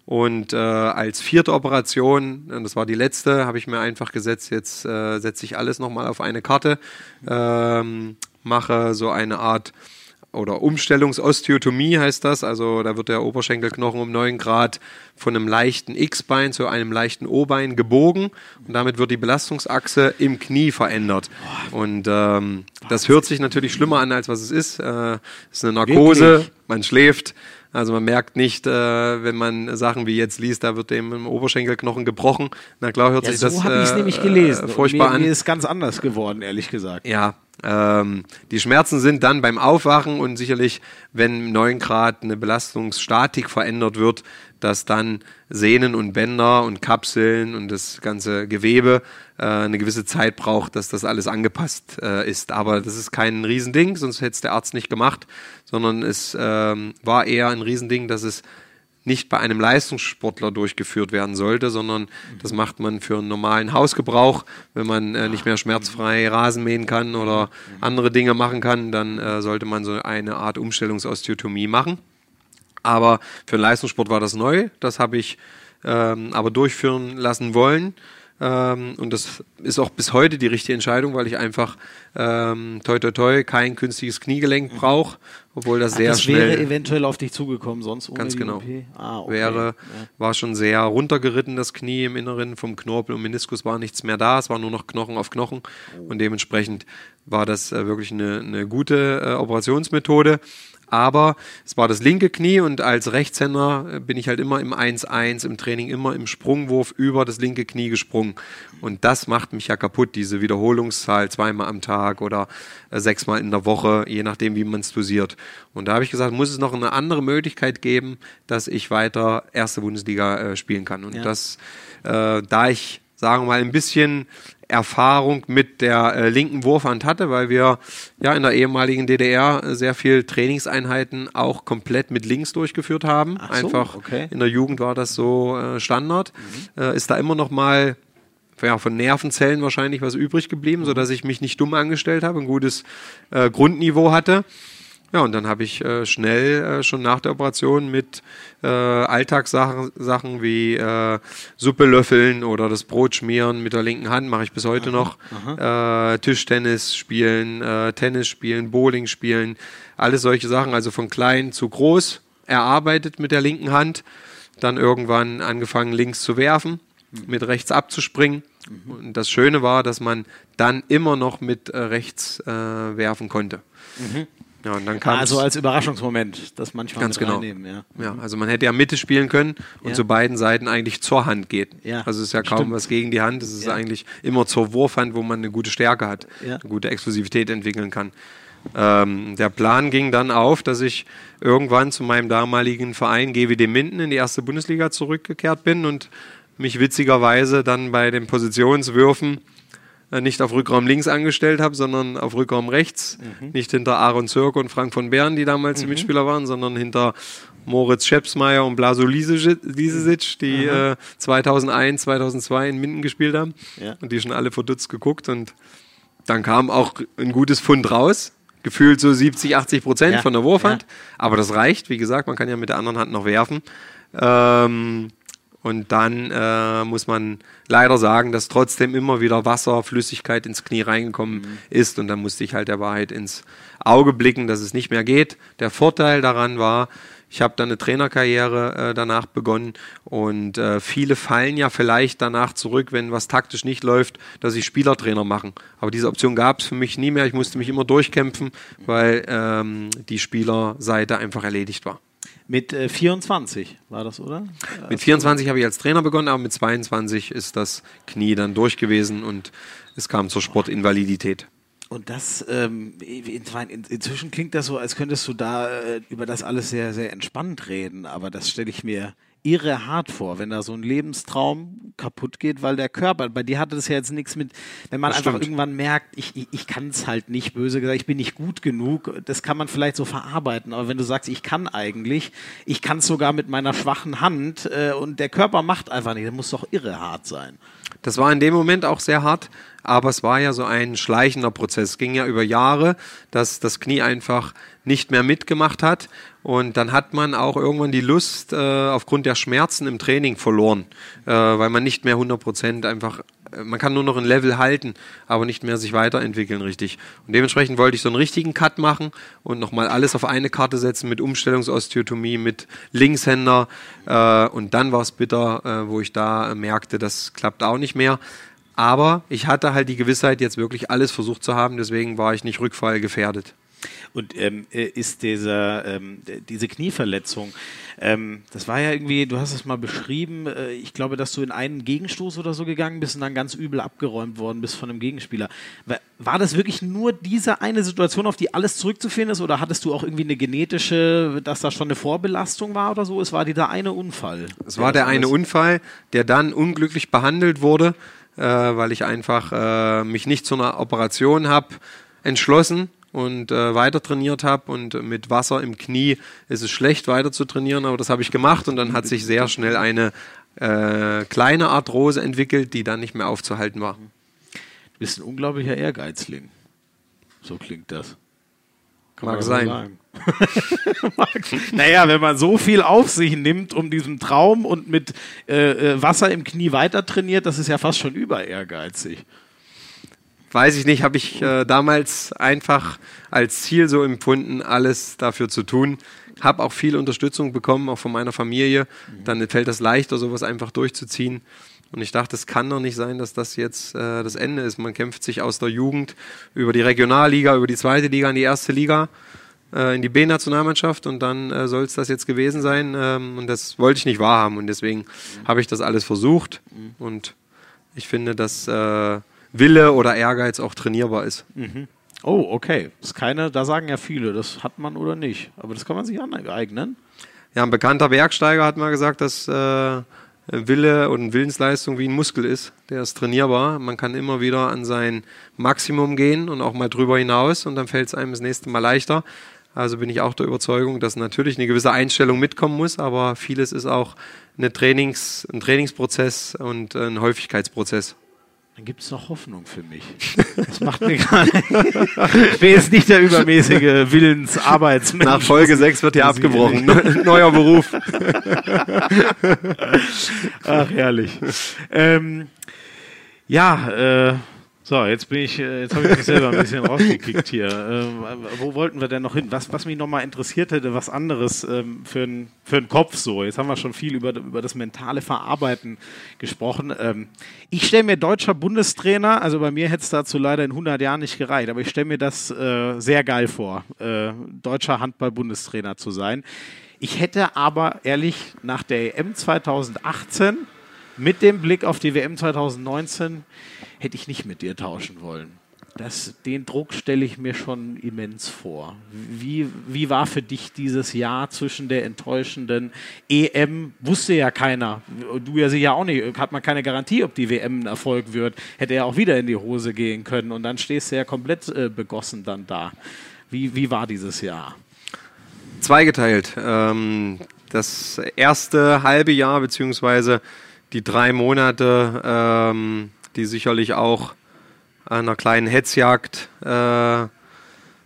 Und äh, als vierte Operation, und das war die letzte, habe ich mir einfach gesetzt, jetzt äh, setze ich alles nochmal auf eine Karte, ähm, mache so eine Art oder Umstellungsosteotomie heißt das. Also da wird der Oberschenkelknochen um 9 Grad von einem leichten X-Bein zu einem leichten O-Bein gebogen und damit wird die Belastungsachse im Knie verändert. Und ähm, das hört sich natürlich schlimmer an, als was es ist. Äh, es ist eine Narkose, man schläft. Also man merkt nicht, äh, wenn man Sachen wie jetzt liest, da wird dem im Oberschenkelknochen gebrochen. Na klar hört ja, sich so das äh, nämlich gelesen. furchtbar mir, an. Mir ist ganz anders geworden, ehrlich gesagt. Ja, ähm, die Schmerzen sind dann beim Aufwachen und sicherlich, wenn 9 Grad eine Belastungsstatik verändert wird, dass dann Sehnen und Bänder und Kapseln und das ganze Gewebe äh, eine gewisse Zeit braucht, dass das alles angepasst äh, ist. Aber das ist kein Riesending, sonst hätte es der Arzt nicht gemacht, sondern es ähm, war eher ein Riesending, dass es nicht bei einem Leistungssportler durchgeführt werden sollte, sondern das macht man für einen normalen Hausgebrauch. Wenn man äh, nicht mehr schmerzfrei Rasen mähen kann oder andere Dinge machen kann, dann äh, sollte man so eine Art Umstellungsosteotomie machen. Aber für den Leistungssport war das neu. Das habe ich ähm, aber durchführen lassen wollen. Ähm, und das ist auch bis heute die richtige Entscheidung, weil ich einfach ähm, toi toi toi kein künstliches Kniegelenk mhm. brauche, obwohl das Ach, sehr das schnell. wäre eventuell auf dich zugekommen, sonst ohne Ganz genau. Ah, okay. Wäre, ja. war schon sehr runtergeritten, das Knie im Inneren, vom Knorpel und Meniskus war nichts mehr da, es war nur noch Knochen auf Knochen oh. und dementsprechend war das äh, wirklich eine, eine gute äh, Operationsmethode aber es war das linke Knie und als Rechtshänder äh, bin ich halt immer im 1-1 im Training, immer im Sprungwurf über das linke Knie gesprungen. Und das macht mich ja kaputt, diese Wiederholungszahl zweimal am Tag oder äh, sechsmal in der Woche, je nachdem, wie man es dosiert. Und da habe ich gesagt, muss es noch eine andere Möglichkeit geben, dass ich weiter erste Bundesliga äh, spielen kann. Und ja. das, äh, da ich sagen wir mal, ein bisschen Erfahrung mit der äh, linken Wurfhand hatte, weil wir ja in der ehemaligen DDR sehr viel Trainingseinheiten auch komplett mit links durchgeführt haben. So, Einfach okay. in der Jugend war das so äh, Standard. Mhm. Äh, ist da immer noch mal ja, von Nervenzellen wahrscheinlich was übrig geblieben, mhm. sodass ich mich nicht dumm angestellt habe, ein gutes äh, Grundniveau hatte. Ja, und dann habe ich äh, schnell äh, schon nach der Operation mit äh, Alltagssachen Sachen wie äh, Suppe löffeln oder das Brot schmieren mit der linken Hand, mache ich bis heute aha, noch. Aha. Äh, Tischtennis spielen, äh, Tennis spielen, Bowling spielen, alles solche Sachen, also von klein zu groß erarbeitet mit der linken Hand. Dann irgendwann angefangen links zu werfen, mhm. mit rechts abzuspringen. Mhm. Und das Schöne war, dass man dann immer noch mit rechts werfen konnte. Mhm. Ja, und dann kam also als Überraschungsmoment, das manchmal ganz genau. Reinnehmen, ja. ja. also man hätte ja Mitte spielen können und ja. zu beiden Seiten eigentlich zur Hand geht. Ja. Also es ist ja kaum Stimmt. was gegen die Hand, es ist ja. eigentlich immer zur Wurfhand, wo man eine gute Stärke hat, eine gute Exklusivität entwickeln kann. Ähm, der Plan ging dann auf, dass ich irgendwann zu meinem damaligen Verein GWD Minden in die erste Bundesliga zurückgekehrt bin und mich witzigerweise dann bei den Positionswürfen nicht auf Rückraum links angestellt habe, sondern auf Rückraum rechts. Mhm. Nicht hinter Aaron Zirk und Frank von Bern, die damals mhm. die Mitspieler waren, sondern hinter Moritz Schepsmeier und Blaso Lisesic, die äh, 2001, 2002 in Minden gespielt haben. Ja. Und die schon alle verdutzt geguckt. Und dann kam auch ein gutes Fund raus. Gefühlt so 70, 80 Prozent ja. von der Wurfhand. Ja. Aber das reicht. Wie gesagt, man kann ja mit der anderen Hand noch werfen. Ähm, und dann äh, muss man leider sagen, dass trotzdem immer wieder Wasser, Flüssigkeit ins Knie reingekommen mhm. ist. Und dann musste ich halt der Wahrheit ins Auge blicken, dass es nicht mehr geht. Der Vorteil daran war, ich habe dann eine Trainerkarriere äh, danach begonnen und äh, viele fallen ja vielleicht danach zurück, wenn was taktisch nicht läuft, dass sie Spielertrainer machen. Aber diese Option gab es für mich nie mehr. Ich musste mich immer durchkämpfen, weil ähm, die Spielerseite einfach erledigt war. Mit äh, 24 war das, oder? Mit 24 habe ich als Trainer begonnen, aber mit 22 ist das Knie dann durch gewesen und es kam zur Sportinvalidität. Und das, ähm, inzwischen klingt das so, als könntest du da äh, über das alles sehr, sehr entspannt reden, aber das stelle ich mir irre hart vor, wenn da so ein Lebenstraum kaputt geht, weil der Körper, bei dir hatte das ja jetzt nichts mit, wenn man das einfach stimmt. irgendwann merkt, ich, ich, ich kann es halt nicht, böse gesagt, ich bin nicht gut genug, das kann man vielleicht so verarbeiten, aber wenn du sagst, ich kann eigentlich, ich kann es sogar mit meiner schwachen Hand äh, und der Körper macht einfach nicht, das muss doch irre hart sein. Das war in dem Moment auch sehr hart, aber es war ja so ein schleichender Prozess. Es ging ja über Jahre, dass das Knie einfach nicht mehr mitgemacht hat. Und dann hat man auch irgendwann die Lust äh, aufgrund der Schmerzen im Training verloren, äh, weil man nicht mehr 100 Prozent einfach, man kann nur noch ein Level halten, aber nicht mehr sich weiterentwickeln richtig. Und dementsprechend wollte ich so einen richtigen Cut machen und nochmal alles auf eine Karte setzen mit Umstellungsosteotomie, mit Linkshänder. Äh, und dann war es bitter, äh, wo ich da merkte, das klappt auch nicht mehr. Aber ich hatte halt die Gewissheit, jetzt wirklich alles versucht zu haben, deswegen war ich nicht rückfallgefährdet. Und ähm, äh, ist dieser, ähm, diese Knieverletzung, ähm, das war ja irgendwie, du hast es mal beschrieben, äh, ich glaube, dass du in einen Gegenstoß oder so gegangen bist und dann ganz übel abgeräumt worden bist von einem Gegenspieler. War, war das wirklich nur diese eine Situation, auf die alles zurückzuführen ist, oder hattest du auch irgendwie eine genetische, dass da schon eine Vorbelastung war oder so? Es war dieser eine Unfall. Es war der eine Unfall, der dann unglücklich behandelt wurde, äh, weil ich einfach äh, mich nicht zu einer Operation habe entschlossen und äh, weiter trainiert habe und mit Wasser im Knie ist es schlecht weiter zu trainieren, aber das habe ich gemacht und dann hat sich sehr schnell eine äh, kleine Arthrose entwickelt, die dann nicht mehr aufzuhalten war. Du bist ein unglaublicher Ehrgeizling. So klingt das. Kann Mag sein. naja, wenn man so viel auf sich nimmt, um diesen Traum und mit äh, äh, Wasser im Knie weiter trainiert, das ist ja fast schon über ehrgeizig. Weiß ich nicht, habe ich äh, damals einfach als Ziel so empfunden, alles dafür zu tun. Habe auch viel Unterstützung bekommen, auch von meiner Familie. Dann fällt das leichter, sowas einfach durchzuziehen. Und ich dachte, es kann doch nicht sein, dass das jetzt äh, das Ende ist. Man kämpft sich aus der Jugend über die Regionalliga, über die zweite Liga in die erste Liga, äh, in die B-Nationalmannschaft und dann äh, soll es das jetzt gewesen sein. Ähm, und das wollte ich nicht wahrhaben und deswegen mhm. habe ich das alles versucht. Und ich finde, dass äh, Wille oder Ehrgeiz auch trainierbar ist. Mhm. Oh, okay. Das ist keine, da sagen ja viele, das hat man oder nicht. Aber das kann man sich aneignen. Ja, ein bekannter Bergsteiger hat mal gesagt, dass äh, Wille und Willensleistung wie ein Muskel ist. Der ist trainierbar. Man kann immer wieder an sein Maximum gehen und auch mal drüber hinaus und dann fällt es einem das nächste Mal leichter. Also bin ich auch der Überzeugung, dass natürlich eine gewisse Einstellung mitkommen muss, aber vieles ist auch eine Trainings, ein Trainingsprozess und ein Häufigkeitsprozess. Dann gibt es noch Hoffnung für mich. Das macht mir gerade. ich bin jetzt nicht der übermäßige Willensarbeitsmensch. Nach Folge 6 wird hier abgebrochen. Neuer Beruf. Ach, herrlich. Ähm, ja, äh, so, jetzt bin ich, äh, jetzt habe ich mich selber ein bisschen rausgekickt hier. Ähm, wo wollten wir denn noch hin? Was, was mich nochmal interessiert hätte, was anderes ähm, für einen für Kopf so. Jetzt haben wir schon viel über, über das mentale Verarbeiten gesprochen. Ähm, ich stelle mir deutscher Bundestrainer, also bei mir hätte es dazu leider in 100 Jahren nicht gereicht, aber ich stelle mir das äh, sehr geil vor, äh, deutscher Handball-Bundestrainer zu sein. Ich hätte aber ehrlich nach der EM 2018 mit dem Blick auf die WM 2019 hätte ich nicht mit dir tauschen wollen. Das, den Druck stelle ich mir schon immens vor. Wie, wie war für dich dieses Jahr zwischen der enttäuschenden EM? Wusste ja keiner. Du ja sicher auch nicht. Hat man keine Garantie, ob die WM ein Erfolg wird. Hätte er auch wieder in die Hose gehen können. Und dann stehst du ja komplett äh, begossen dann da. Wie, wie war dieses Jahr? Zweigeteilt. Ähm, das erste halbe Jahr, beziehungsweise die drei Monate, ähm, die sicherlich auch einer kleinen Hetzjagd äh,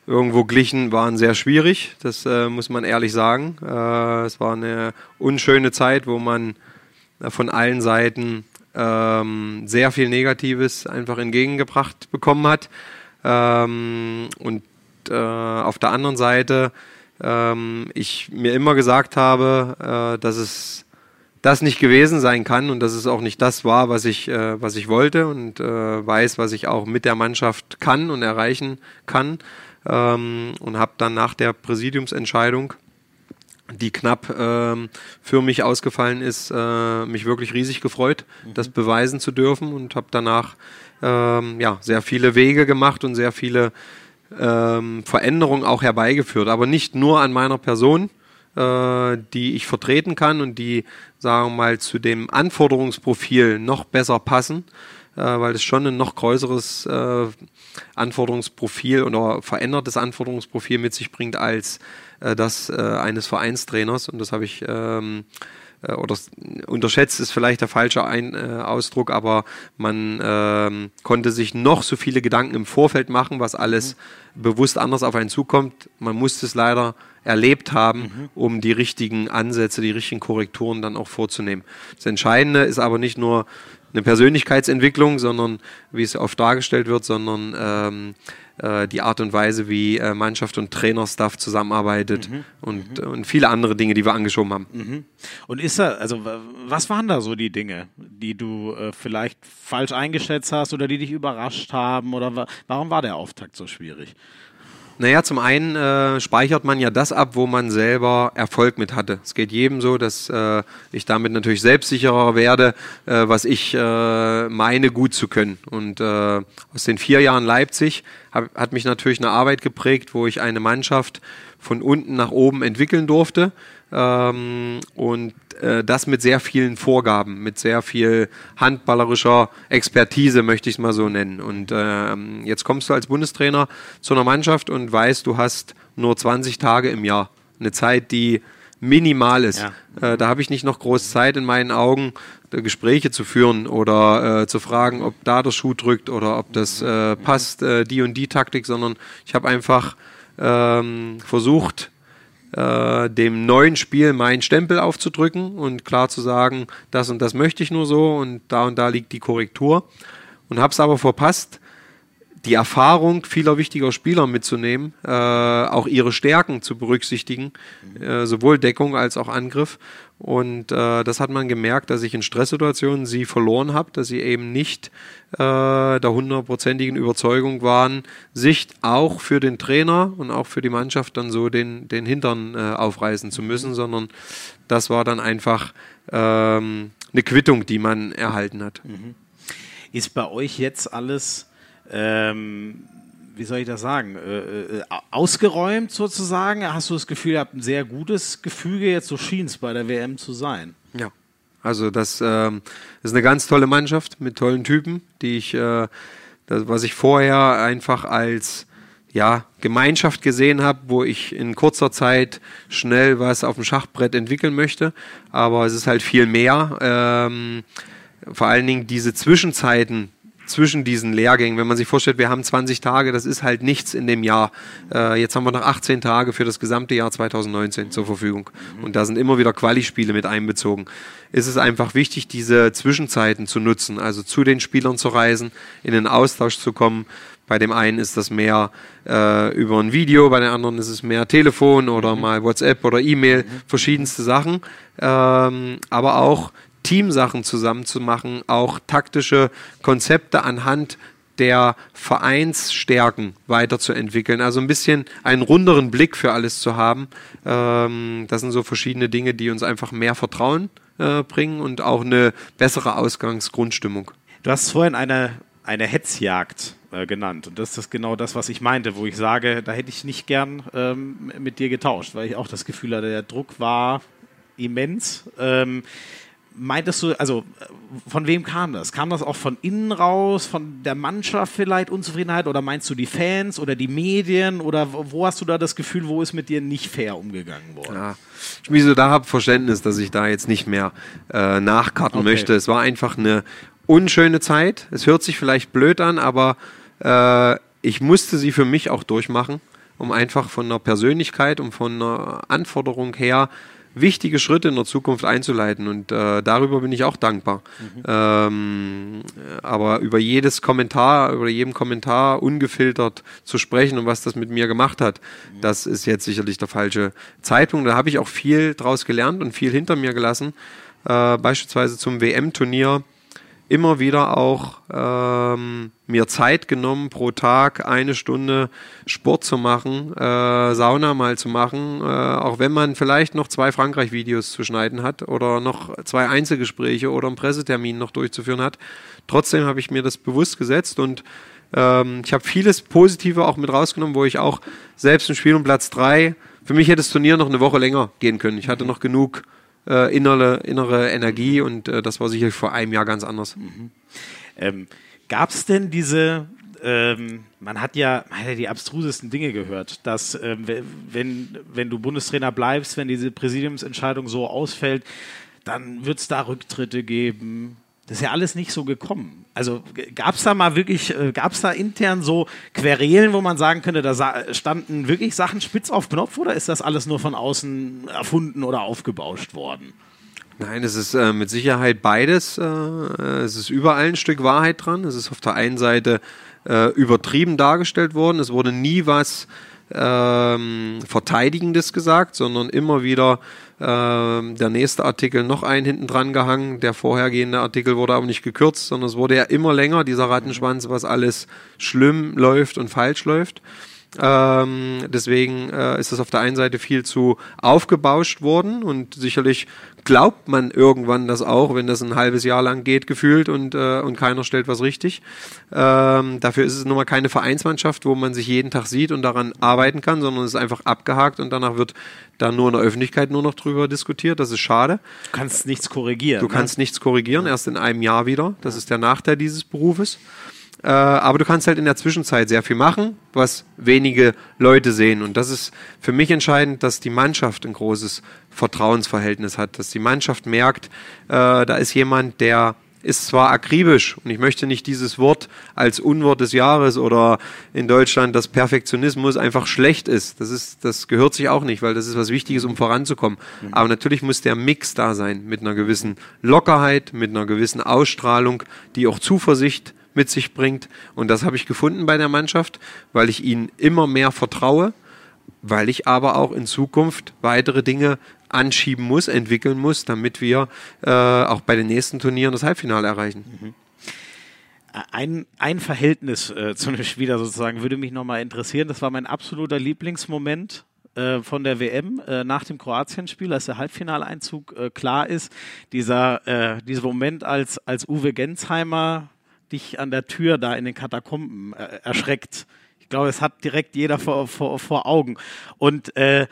irgendwo glichen, waren sehr schwierig. Das äh, muss man ehrlich sagen. Äh, es war eine unschöne Zeit, wo man äh, von allen Seiten ähm, sehr viel Negatives einfach entgegengebracht bekommen hat. Ähm, und äh, auf der anderen Seite ähm, ich mir immer gesagt habe, äh, dass es das nicht gewesen sein kann und dass es auch nicht das war, was ich, äh, was ich wollte und äh, weiß, was ich auch mit der Mannschaft kann und erreichen kann. Ähm, und habe dann nach der Präsidiumsentscheidung, die knapp ähm, für mich ausgefallen ist, äh, mich wirklich riesig gefreut, mhm. das beweisen zu dürfen und habe danach ähm, ja, sehr viele Wege gemacht und sehr viele ähm, Veränderungen auch herbeigeführt. Aber nicht nur an meiner Person, äh, die ich vertreten kann und die, sagen wir mal, zu dem Anforderungsprofil noch besser passen, äh, weil es schon ein noch größeres äh, Anforderungsprofil oder verändertes Anforderungsprofil mit sich bringt als äh, das äh, eines Vereinstrainers. Und das habe ich ähm, äh, oder unterschätzt ist vielleicht der falsche Ein, äh, Ausdruck, aber man ähm, konnte sich noch so viele Gedanken im Vorfeld machen, was alles mhm. bewusst anders auf einen zukommt. Man musste es leider erlebt haben, mhm. um die richtigen Ansätze, die richtigen Korrekturen dann auch vorzunehmen. Das Entscheidende ist aber nicht nur eine Persönlichkeitsentwicklung, sondern wie es oft dargestellt wird, sondern ähm, äh, die Art und Weise, wie äh, Mannschaft und Trainerstaff zusammenarbeitet mhm. Und, mhm. und viele andere Dinge, die wir angeschoben haben. Mhm. Und ist da, also was waren da so die Dinge, die du äh, vielleicht falsch eingeschätzt hast oder die dich überrascht haben oder wa warum war der Auftakt so schwierig? Naja, zum einen äh, speichert man ja das ab, wo man selber Erfolg mit hatte. Es geht jedem so, dass äh, ich damit natürlich selbstsicherer werde, äh, was ich äh, meine gut zu können. Und äh, aus den vier Jahren Leipzig hab, hat mich natürlich eine Arbeit geprägt, wo ich eine Mannschaft von unten nach oben entwickeln durfte. Ähm, und äh, das mit sehr vielen Vorgaben, mit sehr viel handballerischer Expertise, möchte ich es mal so nennen. Und ähm, jetzt kommst du als Bundestrainer zu einer Mannschaft und weißt, du hast nur 20 Tage im Jahr. Eine Zeit, die minimal ist. Ja. Äh, da habe ich nicht noch groß Zeit in meinen Augen, Gespräche zu führen oder äh, zu fragen, ob da der Schuh drückt oder ob das äh, passt, äh, die und die Taktik, sondern ich habe einfach ähm, versucht, äh, dem neuen Spiel meinen Stempel aufzudrücken und klar zu sagen, das und das möchte ich nur so und da und da liegt die Korrektur. Und habe es aber verpasst, die Erfahrung vieler wichtiger Spieler mitzunehmen, äh, auch ihre Stärken zu berücksichtigen, äh, sowohl Deckung als auch Angriff. Und äh, das hat man gemerkt, dass ich in Stresssituationen sie verloren habe, dass sie eben nicht äh, der hundertprozentigen Überzeugung waren, sich auch für den Trainer und auch für die Mannschaft dann so den, den Hintern äh, aufreißen zu müssen, sondern das war dann einfach ähm, eine Quittung, die man erhalten hat. Mhm. Ist bei euch jetzt alles ähm, wie soll ich das sagen, äh, äh, ausgeräumt sozusagen? Hast du das Gefühl, ihr habt ein sehr gutes Gefüge, jetzt so schien es bei der WM zu sein? Ja. Also das ähm, ist eine ganz tolle Mannschaft mit tollen Typen, die ich, äh, das, was ich vorher einfach als ja, Gemeinschaft gesehen habe, wo ich in kurzer Zeit schnell was auf dem Schachbrett entwickeln möchte. Aber es ist halt viel mehr. Ähm, vor allen Dingen diese Zwischenzeiten, zwischen diesen Lehrgängen. Wenn man sich vorstellt, wir haben 20 Tage, das ist halt nichts in dem Jahr. Äh, jetzt haben wir noch 18 Tage für das gesamte Jahr 2019 zur Verfügung. Und da sind immer wieder Quali-Spiele mit einbezogen. Ist es einfach wichtig, diese Zwischenzeiten zu nutzen, also zu den Spielern zu reisen, in den Austausch zu kommen. Bei dem einen ist das mehr äh, über ein Video, bei den anderen ist es mehr Telefon oder mhm. mal WhatsApp oder E-Mail, verschiedenste Sachen. Ähm, aber auch Teamsachen zusammenzumachen, auch taktische Konzepte anhand der Vereinsstärken weiterzuentwickeln. Also ein bisschen einen runderen Blick für alles zu haben. Ähm, das sind so verschiedene Dinge, die uns einfach mehr Vertrauen äh, bringen und auch eine bessere Ausgangsgrundstimmung. Du hast vorhin eine, eine Hetzjagd äh, genannt. Und das ist genau das, was ich meinte, wo ich sage, da hätte ich nicht gern ähm, mit dir getauscht, weil ich auch das Gefühl hatte, der Druck war immens. Ähm, meintest du, also von wem kam das? Kam das auch von innen raus, von der Mannschaft vielleicht Unzufriedenheit oder meinst du die Fans oder die Medien oder wo hast du da das Gefühl, wo ist mit dir nicht fair umgegangen worden? Ja, Schmieso, da habe Verständnis, dass ich da jetzt nicht mehr äh, nachkarten okay. möchte. Es war einfach eine unschöne Zeit. Es hört sich vielleicht blöd an, aber äh, ich musste sie für mich auch durchmachen, um einfach von einer Persönlichkeit und von einer Anforderung her wichtige Schritte in der Zukunft einzuleiten und äh, darüber bin ich auch dankbar. Mhm. Ähm, aber über jedes Kommentar, über jeden Kommentar ungefiltert zu sprechen und was das mit mir gemacht hat, mhm. das ist jetzt sicherlich der falsche Zeitpunkt. Da habe ich auch viel draus gelernt und viel hinter mir gelassen. Äh, beispielsweise zum WM-Turnier immer wieder auch ähm, mir Zeit genommen, pro Tag eine Stunde Sport zu machen, äh, Sauna mal zu machen, äh, auch wenn man vielleicht noch zwei Frankreich-Videos zu schneiden hat oder noch zwei Einzelgespräche oder einen Pressetermin noch durchzuführen hat. Trotzdem habe ich mir das bewusst gesetzt und ähm, ich habe vieles Positive auch mit rausgenommen, wo ich auch selbst im Spiel um Platz drei, für mich hätte das Turnier noch eine Woche länger gehen können. Ich hatte noch genug äh, innere, innere Energie und äh, das war sicherlich vor einem Jahr ganz anders. Mhm. Ähm, Gab es denn diese, ähm, man hat ja, man hat ja die abstrusesten Dinge gehört, dass ähm, wenn, wenn du Bundestrainer bleibst, wenn diese Präsidiumsentscheidung so ausfällt, dann wird es da Rücktritte geben, das ist ja alles nicht so gekommen. Also gab es da mal wirklich, äh, gab es da intern so Querelen, wo man sagen könnte, da standen wirklich Sachen spitz auf Knopf oder ist das alles nur von außen erfunden oder aufgebauscht worden? Nein, es ist äh, mit Sicherheit beides. Äh, es ist überall ein Stück Wahrheit dran. Es ist auf der einen Seite äh, übertrieben dargestellt worden. Es wurde nie was ähm, Verteidigendes gesagt, sondern immer wieder ähm, der nächste Artikel noch einen hinten dran gehangen. Der vorhergehende Artikel wurde aber nicht gekürzt, sondern es wurde ja immer länger, dieser Rattenschwanz, was alles schlimm läuft und falsch läuft. Ähm, deswegen äh, ist das auf der einen Seite viel zu aufgebauscht worden und sicherlich glaubt man irgendwann das auch, wenn das ein halbes Jahr lang geht, gefühlt und, äh, und keiner stellt was richtig. Ähm, dafür ist es nun mal keine Vereinsmannschaft, wo man sich jeden Tag sieht und daran arbeiten kann, sondern es ist einfach abgehakt und danach wird da nur in der Öffentlichkeit nur noch drüber diskutiert. Das ist schade. Du kannst nichts korrigieren. Du ne? kannst nichts korrigieren, erst in einem Jahr wieder. Das ist der Nachteil dieses Berufes. Äh, aber du kannst halt in der Zwischenzeit sehr viel machen, was wenige Leute sehen. Und das ist für mich entscheidend, dass die Mannschaft ein großes Vertrauensverhältnis hat, dass die Mannschaft merkt, äh, da ist jemand, der ist zwar akribisch und ich möchte nicht dieses Wort als Unwort des Jahres oder in Deutschland, dass Perfektionismus einfach schlecht ist. Das ist, das gehört sich auch nicht, weil das ist was Wichtiges, um voranzukommen. Mhm. Aber natürlich muss der Mix da sein mit einer gewissen Lockerheit, mit einer gewissen Ausstrahlung, die auch Zuversicht mit sich bringt. Und das habe ich gefunden bei der Mannschaft, weil ich ihnen immer mehr vertraue, weil ich aber auch in Zukunft weitere Dinge anschieben muss, entwickeln muss, damit wir äh, auch bei den nächsten Turnieren das Halbfinale erreichen. Mhm. Ein, ein Verhältnis äh, zu einem Spieler sozusagen würde mich nochmal interessieren. Das war mein absoluter Lieblingsmoment äh, von der WM äh, nach dem Kroatien-Spiel, als der Halbfinaleinzug äh, klar ist. Dieser, äh, dieser Moment, als, als Uwe Gensheimer dich an der Tür da in den Katakomben äh, erschreckt. Ich glaube, es hat direkt jeder vor, vor, vor Augen. Und äh,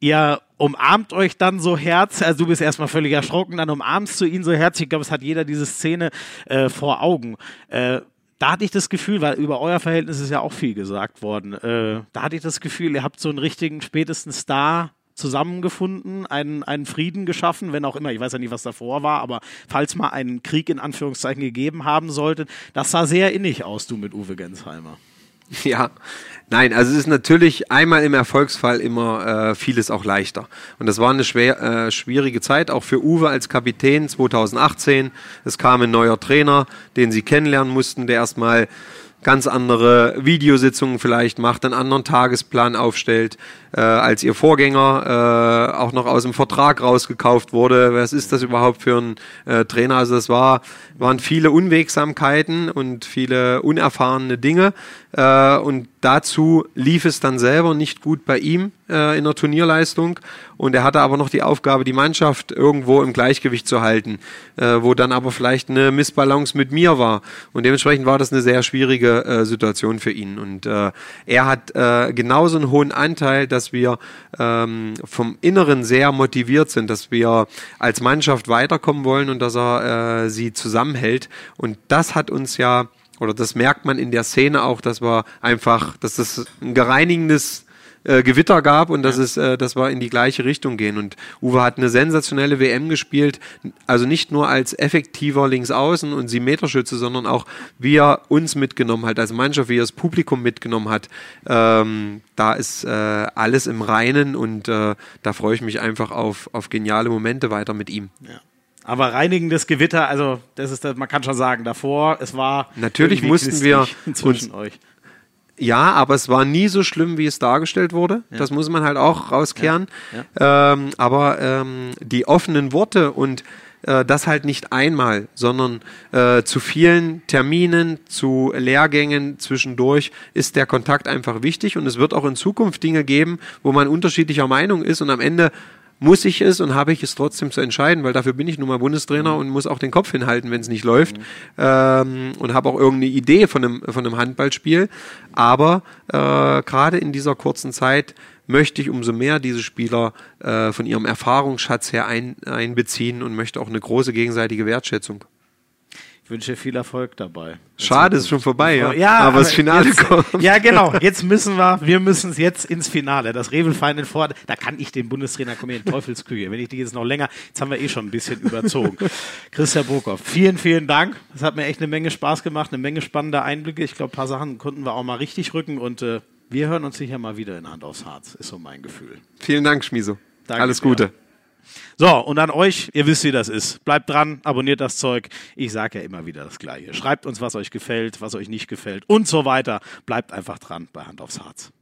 ihr umarmt euch dann so herzlich, also du bist erstmal völlig erschrocken, dann umarmst du ihn so herzlich. Ich glaube, es hat jeder diese Szene äh, vor Augen. Äh, da hatte ich das Gefühl, weil über euer Verhältnis ist ja auch viel gesagt worden. Äh, da hatte ich das Gefühl, ihr habt so einen richtigen spätesten Star zusammengefunden, einen, einen Frieden geschaffen, wenn auch immer, ich weiß ja nicht, was davor war, aber falls mal einen Krieg in Anführungszeichen gegeben haben sollte, das sah sehr innig aus, du mit Uwe Gensheimer. Ja, nein, also es ist natürlich einmal im Erfolgsfall immer äh, vieles auch leichter. Und das war eine schwer, äh, schwierige Zeit, auch für Uwe als Kapitän 2018. Es kam ein neuer Trainer, den sie kennenlernen mussten, der erstmal ganz andere Videositzungen vielleicht macht, einen anderen Tagesplan aufstellt, äh, als ihr Vorgänger äh, auch noch aus dem Vertrag rausgekauft wurde. Was ist das überhaupt für ein äh, Trainer? Also das war, waren viele Unwegsamkeiten und viele unerfahrene Dinge. Äh, und dazu lief es dann selber nicht gut bei ihm äh, in der Turnierleistung. Und er hatte aber noch die Aufgabe, die Mannschaft irgendwo im Gleichgewicht zu halten, äh, wo dann aber vielleicht eine Missbalance mit mir war. Und dementsprechend war das eine sehr schwierige äh, Situation für ihn. Und äh, er hat äh, genauso einen hohen Anteil, dass wir ähm, vom Inneren sehr motiviert sind, dass wir als Mannschaft weiterkommen wollen und dass er äh, sie zusammenhält. Und das hat uns ja oder das merkt man in der Szene auch, dass wir einfach, dass das ein gereinigendes äh, Gewitter gab und dass ja. es, äh, dass wir in die gleiche Richtung gehen. Und Uwe hat eine sensationelle WM gespielt, also nicht nur als effektiver Linksaußen und Siebenmeterschütze, sondern auch wie er uns mitgenommen hat, als Mannschaft, wie er das Publikum mitgenommen hat. Ähm, da ist äh, alles im Reinen und äh, da freue ich mich einfach auf, auf geniale Momente weiter mit ihm. Ja. Aber reinigendes Gewitter, also das ist das, man kann schon sagen, davor, es war. Natürlich mussten wir zwischen euch. Ja, aber es war nie so schlimm, wie es dargestellt wurde. Ja. Das muss man halt auch rauskehren. Ja. Ähm, aber ähm, die offenen Worte und äh, das halt nicht einmal, sondern äh, zu vielen Terminen, zu Lehrgängen zwischendurch ist der Kontakt einfach wichtig und es wird auch in Zukunft Dinge geben, wo man unterschiedlicher Meinung ist und am Ende muss ich es und habe ich es trotzdem zu entscheiden, weil dafür bin ich nun mal Bundestrainer mhm. und muss auch den Kopf hinhalten, wenn es nicht läuft. Mhm. Ähm, und habe auch irgendeine Idee von einem, von einem Handballspiel. Aber äh, gerade in dieser kurzen Zeit möchte ich umso mehr diese Spieler äh, von ihrem Erfahrungsschatz her ein, einbeziehen und möchte auch eine große gegenseitige Wertschätzung. Ich wünsche viel Erfolg dabei. Schade, ist schon vorbei, ja. ja aber, aber das Finale jetzt, kommt. Ja, genau. Jetzt müssen wir, wir müssen es jetzt ins Finale. Das Revel Final Four, da kann ich den Bundestrainer kommen in Teufelsküche. Wenn ich die jetzt noch länger, jetzt haben wir eh schon ein bisschen überzogen. Christian Burkhoff, vielen, vielen Dank. Es hat mir echt eine Menge Spaß gemacht, eine Menge spannender Einblicke. Ich glaube, ein paar Sachen konnten wir auch mal richtig rücken und äh, wir hören uns sicher mal wieder in Hand aufs Harz, ist so mein Gefühl. Vielen Dank, Schmiso. Danke Alles Gute. Dir. So, und an euch, ihr wisst, wie das ist. Bleibt dran, abonniert das Zeug. Ich sage ja immer wieder das Gleiche. Schreibt uns, was euch gefällt, was euch nicht gefällt und so weiter. Bleibt einfach dran bei Hand aufs Harz.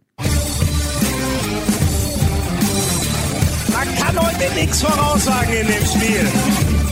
Man kann heute nichts voraussagen in dem Spiel.